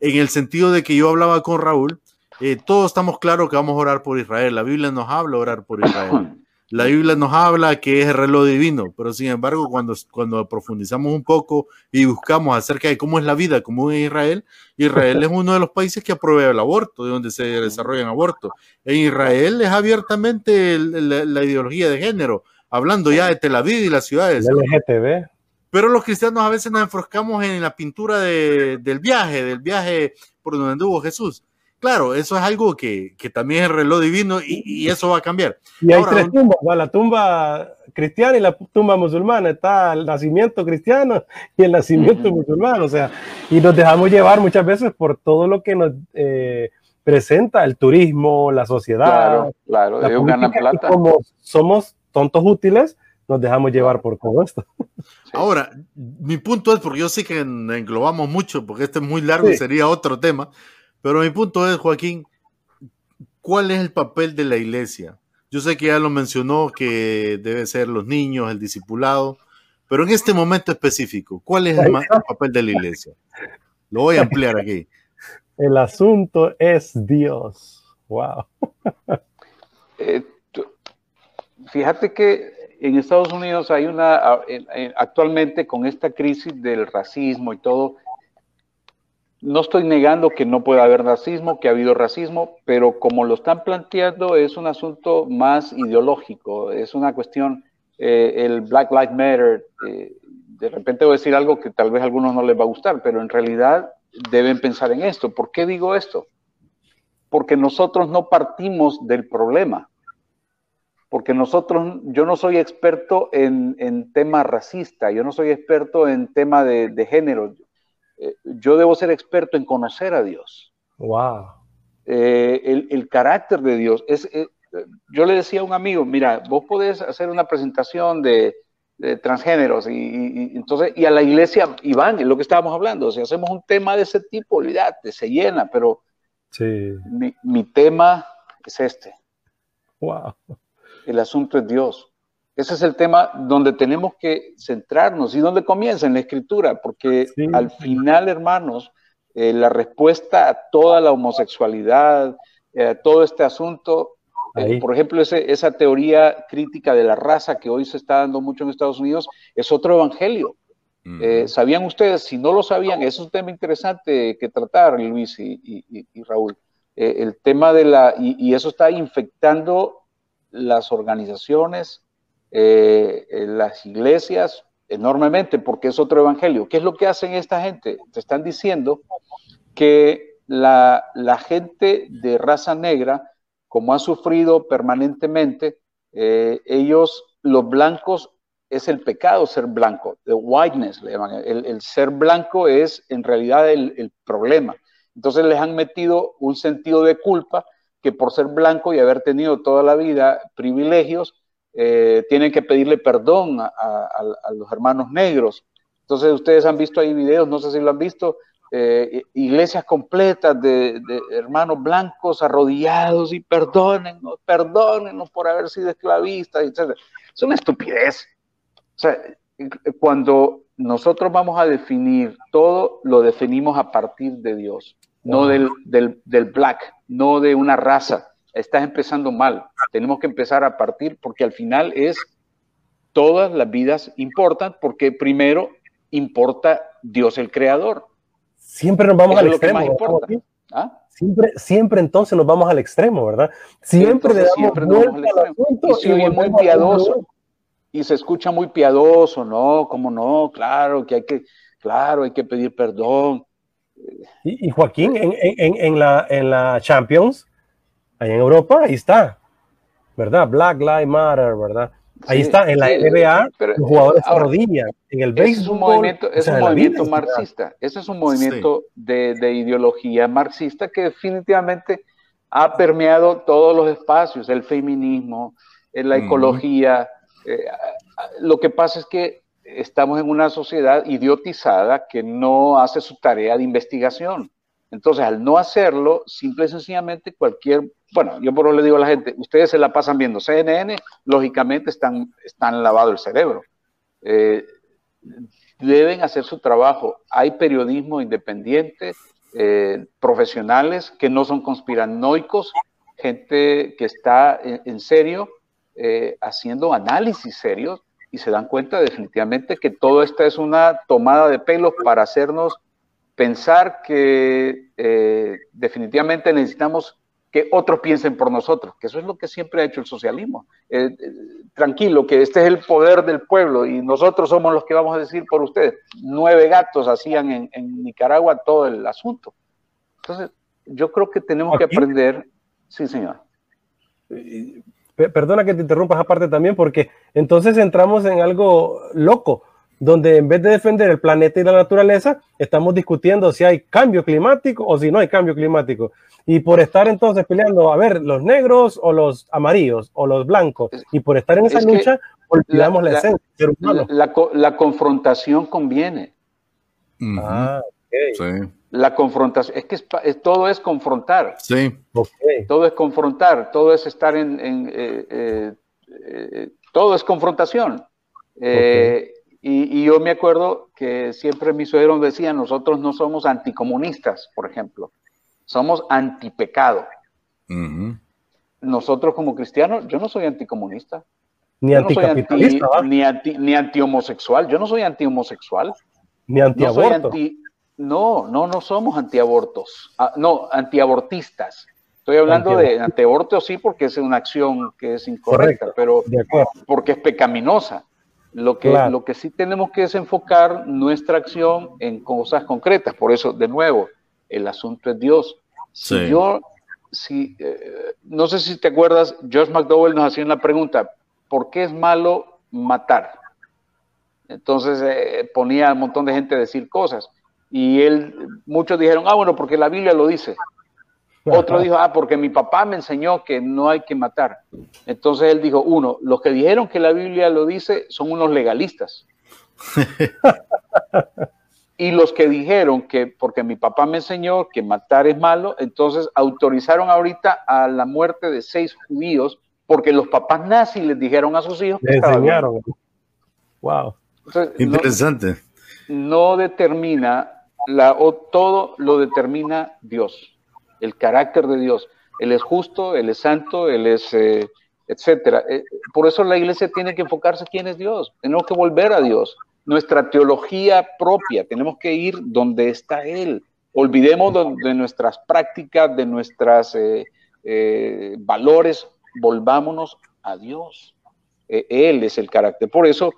el sentido de que yo hablaba con Raúl, eh, todos estamos claros que vamos a orar por Israel, la Biblia nos habla orar por Israel. <clears throat> La Biblia nos habla que es el reloj divino, pero sin embargo, cuando, cuando profundizamos un poco y buscamos acerca de cómo es la vida común en Israel, Israel es uno de los países que aprueba el aborto, de donde se desarrollan abortos. En Israel es abiertamente la, ideología de género, hablando ya de Tel Aviv y las ciudades. LGTB. Pero los cristianos a veces nos enfroscamos en la pintura del viaje, del viaje por donde anduvo Jesús. Claro, eso es algo que, también es el reloj divino y, eso va a cambiar. Y hay tres tumbas, la tumba cristiana y la tumba musulmana. Está el nacimiento cristiano y el nacimiento musulmán. O sea, y nos dejamos llevar muchas veces por todo lo que nos eh, presenta el turismo, la sociedad. Claro, claro, ellos ganan plata. como somos tontos útiles, nos dejamos llevar por todo esto. <laughs> Ahora, mi punto es, porque yo sé que englobamos mucho, porque este es muy largo y sería otro tema, pero mi punto es, Joaquín, ¿cuál es el papel de la iglesia? Yo sé que ya lo mencionó, que debe ser los niños, el discipulado, pero en este momento específico, ¿cuál es el, papel de la iglesia? Lo voy a ampliar aquí. <laughs> El asunto es Dios. Wow. Eh, fíjate que en Estados Unidos hay una, actualmente con esta crisis del racismo y todo, no estoy negando que no pueda haber racismo, que ha habido racismo, pero como lo están planteando es un asunto más ideológico, es una cuestión, eh, el Black Lives Matter, eh, de repente voy a decir algo que tal vez a algunos no les va a gustar, pero en realidad deben pensar en esto. ¿Por qué digo esto? Porque nosotros no partimos del problema, porque nosotros, yo no soy experto en, en tema racista, yo no soy experto en tema de, de género, eh, yo debo ser experto en conocer a Dios. Wow. Eh, el, carácter de Dios. Es, eh, yo le decía a un amigo, mira, vos podés hacer una presentación de, transgéneros y, entonces y a la iglesia Iván es lo que estábamos hablando si hacemos un tema de ese tipo olvídate se llena pero mi, mi, tema es este wow el asunto es Dios ese es el tema donde tenemos que centrarnos y donde comienza en la escritura porque al final hermanos eh, la respuesta a toda la homosexualidad eh, a todo este asunto eh, por ejemplo, esa teoría crítica de la raza que hoy se está dando mucho en Estados Unidos es otro evangelio. Eh, ¿Sabían ustedes? Si no lo sabían, es un tema interesante que tratar, Luis y, Raúl. Eh, el tema de la, y, eso está infectando las organizaciones, las iglesias enormemente, porque es otro evangelio. ¿Qué es lo que hacen esta gente? Te están diciendo que la, la gente de raza negra como ha sufrido permanentemente, eh, ellos, los blancos, es el pecado ser blanco, the whiteness le llaman, el, ser blanco es en realidad el, problema. Entonces les han metido un sentido de culpa que por ser blanco y haber tenido toda la vida privilegios, eh, tienen que pedirle perdón a, los hermanos negros. Entonces ustedes han visto ahí videos, no sé si lo han visto, eh, iglesias completas de, hermanos blancos arrodillados y perdónennos, perdónennos por haber sido esclavistas, etc. Es una estupidez. O sea, cuando nosotros vamos a definir todo, lo definimos a partir de Dios, no del, del, del black, no de una raza. Estás empezando mal. Tenemos que empezar a partir porque al final es todas las vidas importan porque primero importa Dios el creador. Siempre nos vamos al extremo. ¿Ah? Siempre, siempre entonces nos vamos al extremo, ¿verdad? Siempre, le siempre nos vamos al extremo. y se oye muy piadoso. Y se escucha muy piadoso, ¿no? Como no, claro, que hay que, claro, hay que pedir perdón. Y, Joaquín, en, en, en, la, en la Champions, ahí en Europa, ahí está, ¿verdad? Black Lives Matter, ¿verdad? Ahí está, en la NBA, los jugadores ahora, En el béisbol. Es un movimiento, es un movimiento marxista. Ese es un movimiento de, de, ideología marxista que definitivamente ha permeado todos los espacios, el feminismo, la ecología. Eh, lo que pasa es que estamos en una sociedad idiotizada que no hace su tarea de investigación. Entonces, al no hacerlo, simple y sencillamente cualquier bueno, yo por eso le digo a la gente, ustedes se la pasan viendo CNN, lógicamente están, están lavado el cerebro. Eh, deben hacer su trabajo. Hay periodismo independiente, eh, profesionales que no son conspiranoicos, gente que está en, serio eh, haciendo análisis serios y se dan cuenta definitivamente que todo esto es una tomada de pelos para hacernos pensar que definitivamente necesitamos que otros piensen por nosotros, que eso es lo que siempre ha hecho el socialismo. Eh, eh, tranquilo, que este es el poder del pueblo y nosotros somos los que vamos a decir por ustedes. Nueve gatos hacían en, Nicaragua todo el asunto. Entonces, yo creo que tenemos que aprender. Sí, señor. Perdona que te interrumpas aparte también, porque entonces entramos en algo loco donde en vez de defender el planeta y la naturaleza, estamos discutiendo si hay cambio climático o si no hay cambio climático. Y por estar entonces peleando, a ver, los negros o los amarillos o los blancos, y por estar en esa lucha, olvidamos la, esencia. La, confrontación conviene. Ah, La confrontación, es que todo es confrontar. Sí. Todo es confrontar, todo es estar en, eh, eh, eh, todo es confrontación. Y, yo me acuerdo que siempre mis suegros decían, nosotros no somos anticomunistas, por ejemplo, somos antipecado. Nosotros como cristianos, yo no soy anticomunista. Ni anticapitalista. No ni, anti, ni antihomosexual, yo no soy antihomosexual. Ni antiaborto. No, no, no, somos antiabortos, ah, no, antiabortistas. Estoy hablando de antiaborto sí porque es una acción que es incorrecta, pero porque es pecaminosa. Lo que, lo que sí tenemos que es enfocar nuestra acción en cosas concretas. Por eso, de nuevo, el asunto es Dios. Si yo, si, eh, no sé si te acuerdas, George McDowell nos hacía una pregunta, ¿por qué es malo matar? Entonces eh, ponía a un montón de gente a decir cosas. Y él, muchos dijeron, ah, bueno, porque la Biblia lo dice. Otro dijo, ah, porque mi papá me enseñó que no hay que matar. Entonces él dijo, uno, los que dijeron que la Biblia lo dice son unos legalistas. <laughs> y los que dijeron que porque mi papá me enseñó que matar es malo, entonces autorizaron ahorita a la muerte de seis judíos porque los papás nazis les dijeron a sus hijos que enseñaron. Wow. Interesante. No, determina la o todo lo determina Dios, el carácter de Dios. Él es justo, él es santo, él es eh, etcétera. Eh, por eso la iglesia tiene que enfocarse quién es Dios. Tenemos que volver a Dios. Nuestra teología propia, tenemos que ir donde está Él. Olvidemos de, nuestras prácticas, de nuestros eh, valores volvámonos a Dios. Él es el carácter. Por eso,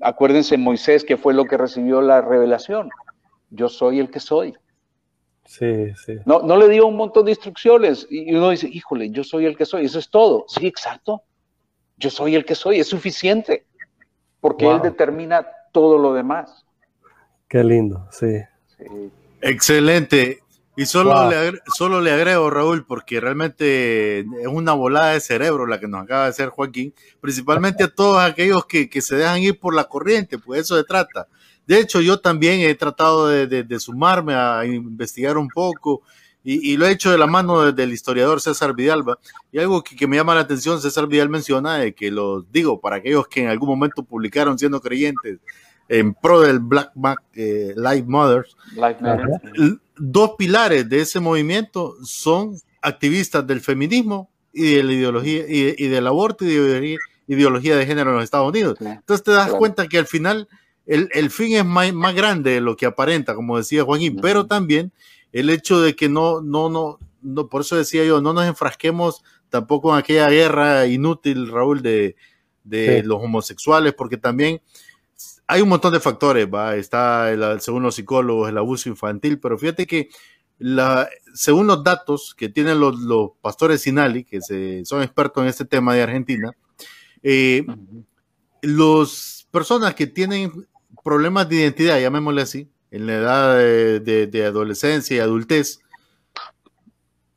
acuérdense Moisés que fue lo que recibió la revelación. Yo soy el que soy. Sí, sí. No, no le dio un montón de instrucciones y uno dice, híjole, yo soy el que soy. Eso es todo. Sí, exacto. Yo soy el que soy. Es suficiente. Porque Él determina todo lo demás. Qué lindo, sí. sí. Excelente. Y solo, le solo le agrego, Raúl, porque realmente es una volada de cerebro la que nos acaba de hacer Joaquín, principalmente a todos aquellos que, se dejan ir por la corriente, pues eso se trata. De hecho, yo también he tratado de, sumarme a investigar un poco y, lo he hecho de la mano del historiador César Vidalba. Y algo que, me llama la atención, César Vidal menciona, de que los digo, para aquellos que en algún momento publicaron siendo creyentes en pro del Black eh, Life Mothers, dos pilares de ese movimiento son activistas del feminismo y de la ideología y, del aborto y de ideología de género en los Estados Unidos. Entonces te das cuenta que al final el, fin es más, más, grande de lo que aparenta, como decía Joaquín, pero también el hecho de que no, no, no, no, por eso decía yo, no nos enfrasquemos tampoco en aquella guerra inútil, Raúl, de, de los homosexuales, porque también hay un montón de factores, ¿va? Está, el, según los psicólogos, el abuso infantil, pero fíjate que la, según los datos que tienen los, pastores Sinali, que se, son expertos en este tema de Argentina, eh, las personas que tienen problemas de identidad, llamémosle así, en la edad de, adolescencia y adultez,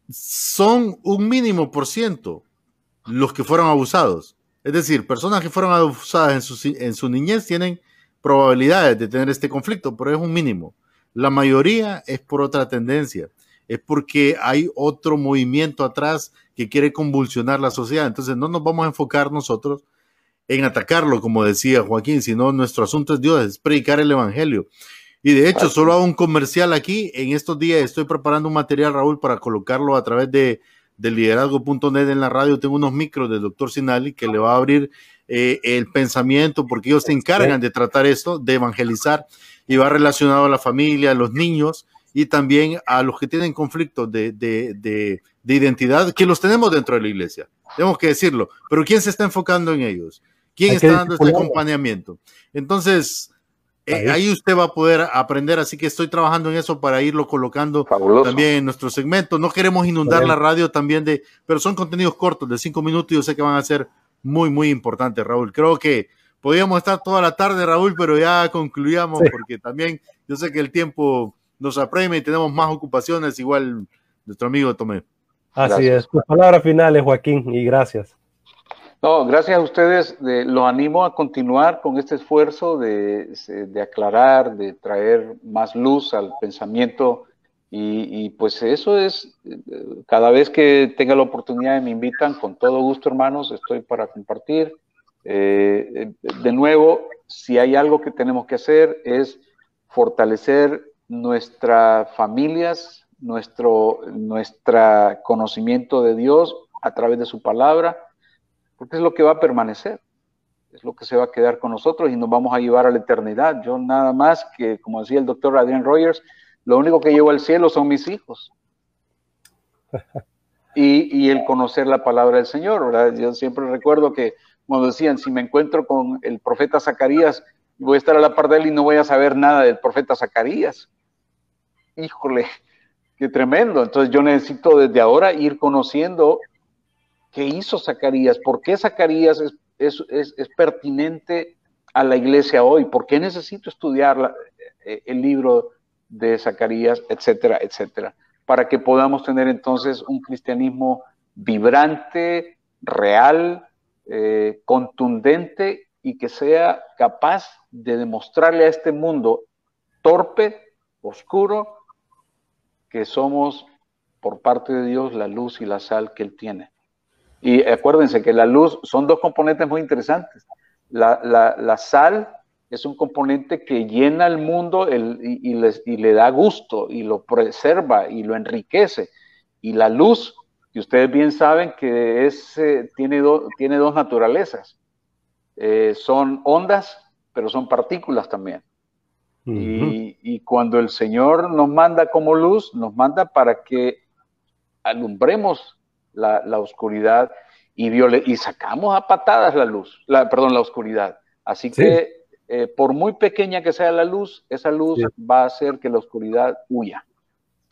son un mínimo por ciento los que fueron abusados. Es decir, personas que fueron abusadas en su, en su niñez tienen probabilidades de tener este conflicto, pero es un mínimo. La mayoría es por otra tendencia, es porque hay otro movimiento atrás que quiere convulsionar la sociedad. Entonces no nos vamos a enfocar nosotros en atacarlo, como decía Joaquín, sino nuestro asunto es Dios, es predicar el Evangelio. Y de hecho, solo hago un comercial aquí. En estos días estoy preparando un material, Raúl, para colocarlo a través de, de liderazgo.net en la radio. Tengo unos micros del doctor Sinali que le va a abrir eh, el pensamiento, porque ellos se encargan de tratar esto, de evangelizar, y va relacionado a la familia, a los niños y también a los que tienen conflictos de, de, de, identidad, que los tenemos dentro de la iglesia, tenemos que decirlo, pero ¿quién se está enfocando en ellos? ¿Quién está dando este acompañamiento? Entonces, eh, ahí. usted va a poder aprender, así que estoy trabajando en eso para irlo colocando también en nuestro segmento. No queremos inundar la radio también de, pero son contenidos cortos de cinco minutos y yo sé que van a ser muy, muy importante, Raúl. Creo que podíamos estar toda la tarde, Raúl, pero ya concluyamos porque también yo sé que el tiempo nos apremia y tenemos más ocupaciones, igual nuestro amigo Tomé. Así es. Tus palabras finales, Joaquín, y gracias. No, gracias a ustedes. De, los animo a continuar con este esfuerzo de, de, aclarar, de traer más luz al pensamiento y, pues eso es, cada vez que tenga la oportunidad me invitan, con todo gusto hermanos, estoy para compartir. Eh, de nuevo, si hay algo que tenemos que hacer es fortalecer nuestras familias, nuestro nuestra conocimiento de Dios a través de su palabra, porque es lo que va a permanecer, es lo que se va a quedar con nosotros y nos vamos a llevar a la eternidad. Yo nada más que, como decía el doctor Adrian Rogers, lo único que llevo al cielo son mis hijos. <laughs> Y, el conocer la palabra del Señor, ¿verdad? Yo siempre recuerdo que, como decían, si me encuentro con el profeta Zacarías, voy a estar a la par de él y no voy a saber nada del profeta Zacarías. Híjole, qué tremendo. Entonces yo necesito desde ahora ir conociendo qué hizo Zacarías, por qué Zacarías es, pertinente a la iglesia hoy, por qué necesito estudiar la, eh, el libro de Zacarías, etcétera, etcétera. para que podamos tener entonces un cristianismo vibrante, real, eh, contundente y que sea capaz de demostrarle a este mundo torpe, oscuro, que somos por parte de Dios la luz y la sal que Él tiene. Y acuérdense que la luz son dos componentes muy interesantes. La, sal es un componente que llena el mundo y, le da gusto y lo preserva y lo enriquece. Y la luz, que ustedes bien saben que es, eh, tiene, tiene dos naturalezas. Eh, son ondas, pero son partículas también. y, cuando el Señor nos manda como luz, nos manda para que alumbremos la, oscuridad y, y sacamos a patadas la luz, la, perdón, la oscuridad. Así que eh, por muy pequeña que sea la luz, esa luz va a hacer que la oscuridad huya.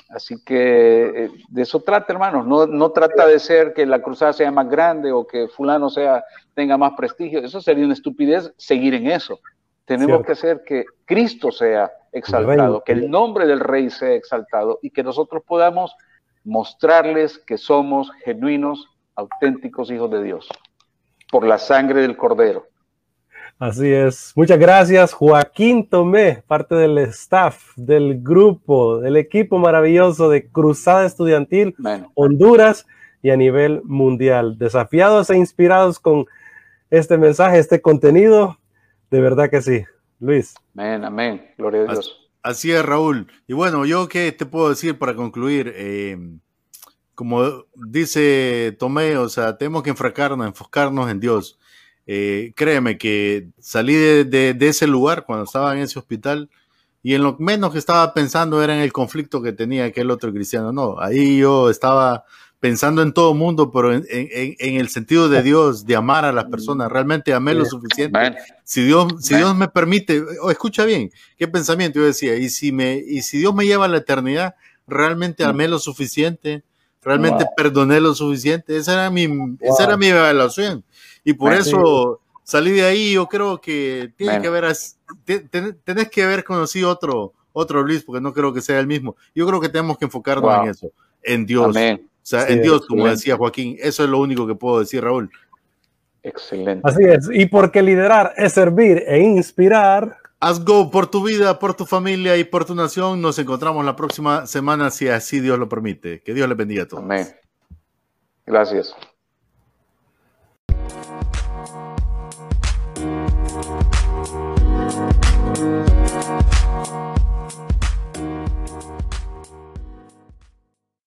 Así que eh, de eso trata, hermanos. No, no, trata de ser que la cruzada sea más grande o que fulano sea, tenga más prestigio. Eso sería una estupidez seguir en eso. Tenemos que hacer que Cristo sea exaltado, que el nombre del Rey sea exaltado y que nosotros podamos mostrarles que somos genuinos, auténticos hijos de Dios, por la sangre del Cordero. Así es. Muchas gracias, Joaquín Tomé, parte del staff, del grupo, del equipo maravilloso de Cruzada Estudiantil Honduras y a nivel mundial. Desafiados e inspirados con este mensaje, este contenido. De verdad que sí. Luis. Amén, amén. Gloria a Dios. Así es, Raúl. Y bueno, yo qué te puedo decir para concluir. Eh, como dice Tomé, o sea, tenemos que enfocarnos, enfocarnos en Dios. Eh, créeme que salí de, ese lugar cuando estaba en ese hospital y en lo menos que estaba pensando era en el conflicto que tenía aquel otro cristiano. No, ahí yo estaba pensando en todo mundo, pero en, el sentido de Dios, de amar a las personas. Realmente amé lo suficiente. Si Dios, si Dios me permite, oh, escucha bien, qué pensamiento yo decía, y si, me, y si Dios me lleva a la eternidad, realmente mm. amé lo suficiente, realmente perdoné lo suficiente. Esa era mi, esa era mi evaluación. Y por eso salí de ahí. Yo creo que tiene que haber, tenés que haber conocido otro, otro Luis, porque no creo que sea el mismo. Yo creo que tenemos que enfocarnos en eso, en Dios. O sea, en Dios, como decía Joaquín, eso es lo único que puedo decir, Raúl. Excelente. Así es, y porque liderar es servir e inspirar. Haz go por tu vida, por tu familia y por tu nación. Nos encontramos la próxima semana, si así Dios lo permite. Que Dios le bendiga a todos. Amén. Gracias.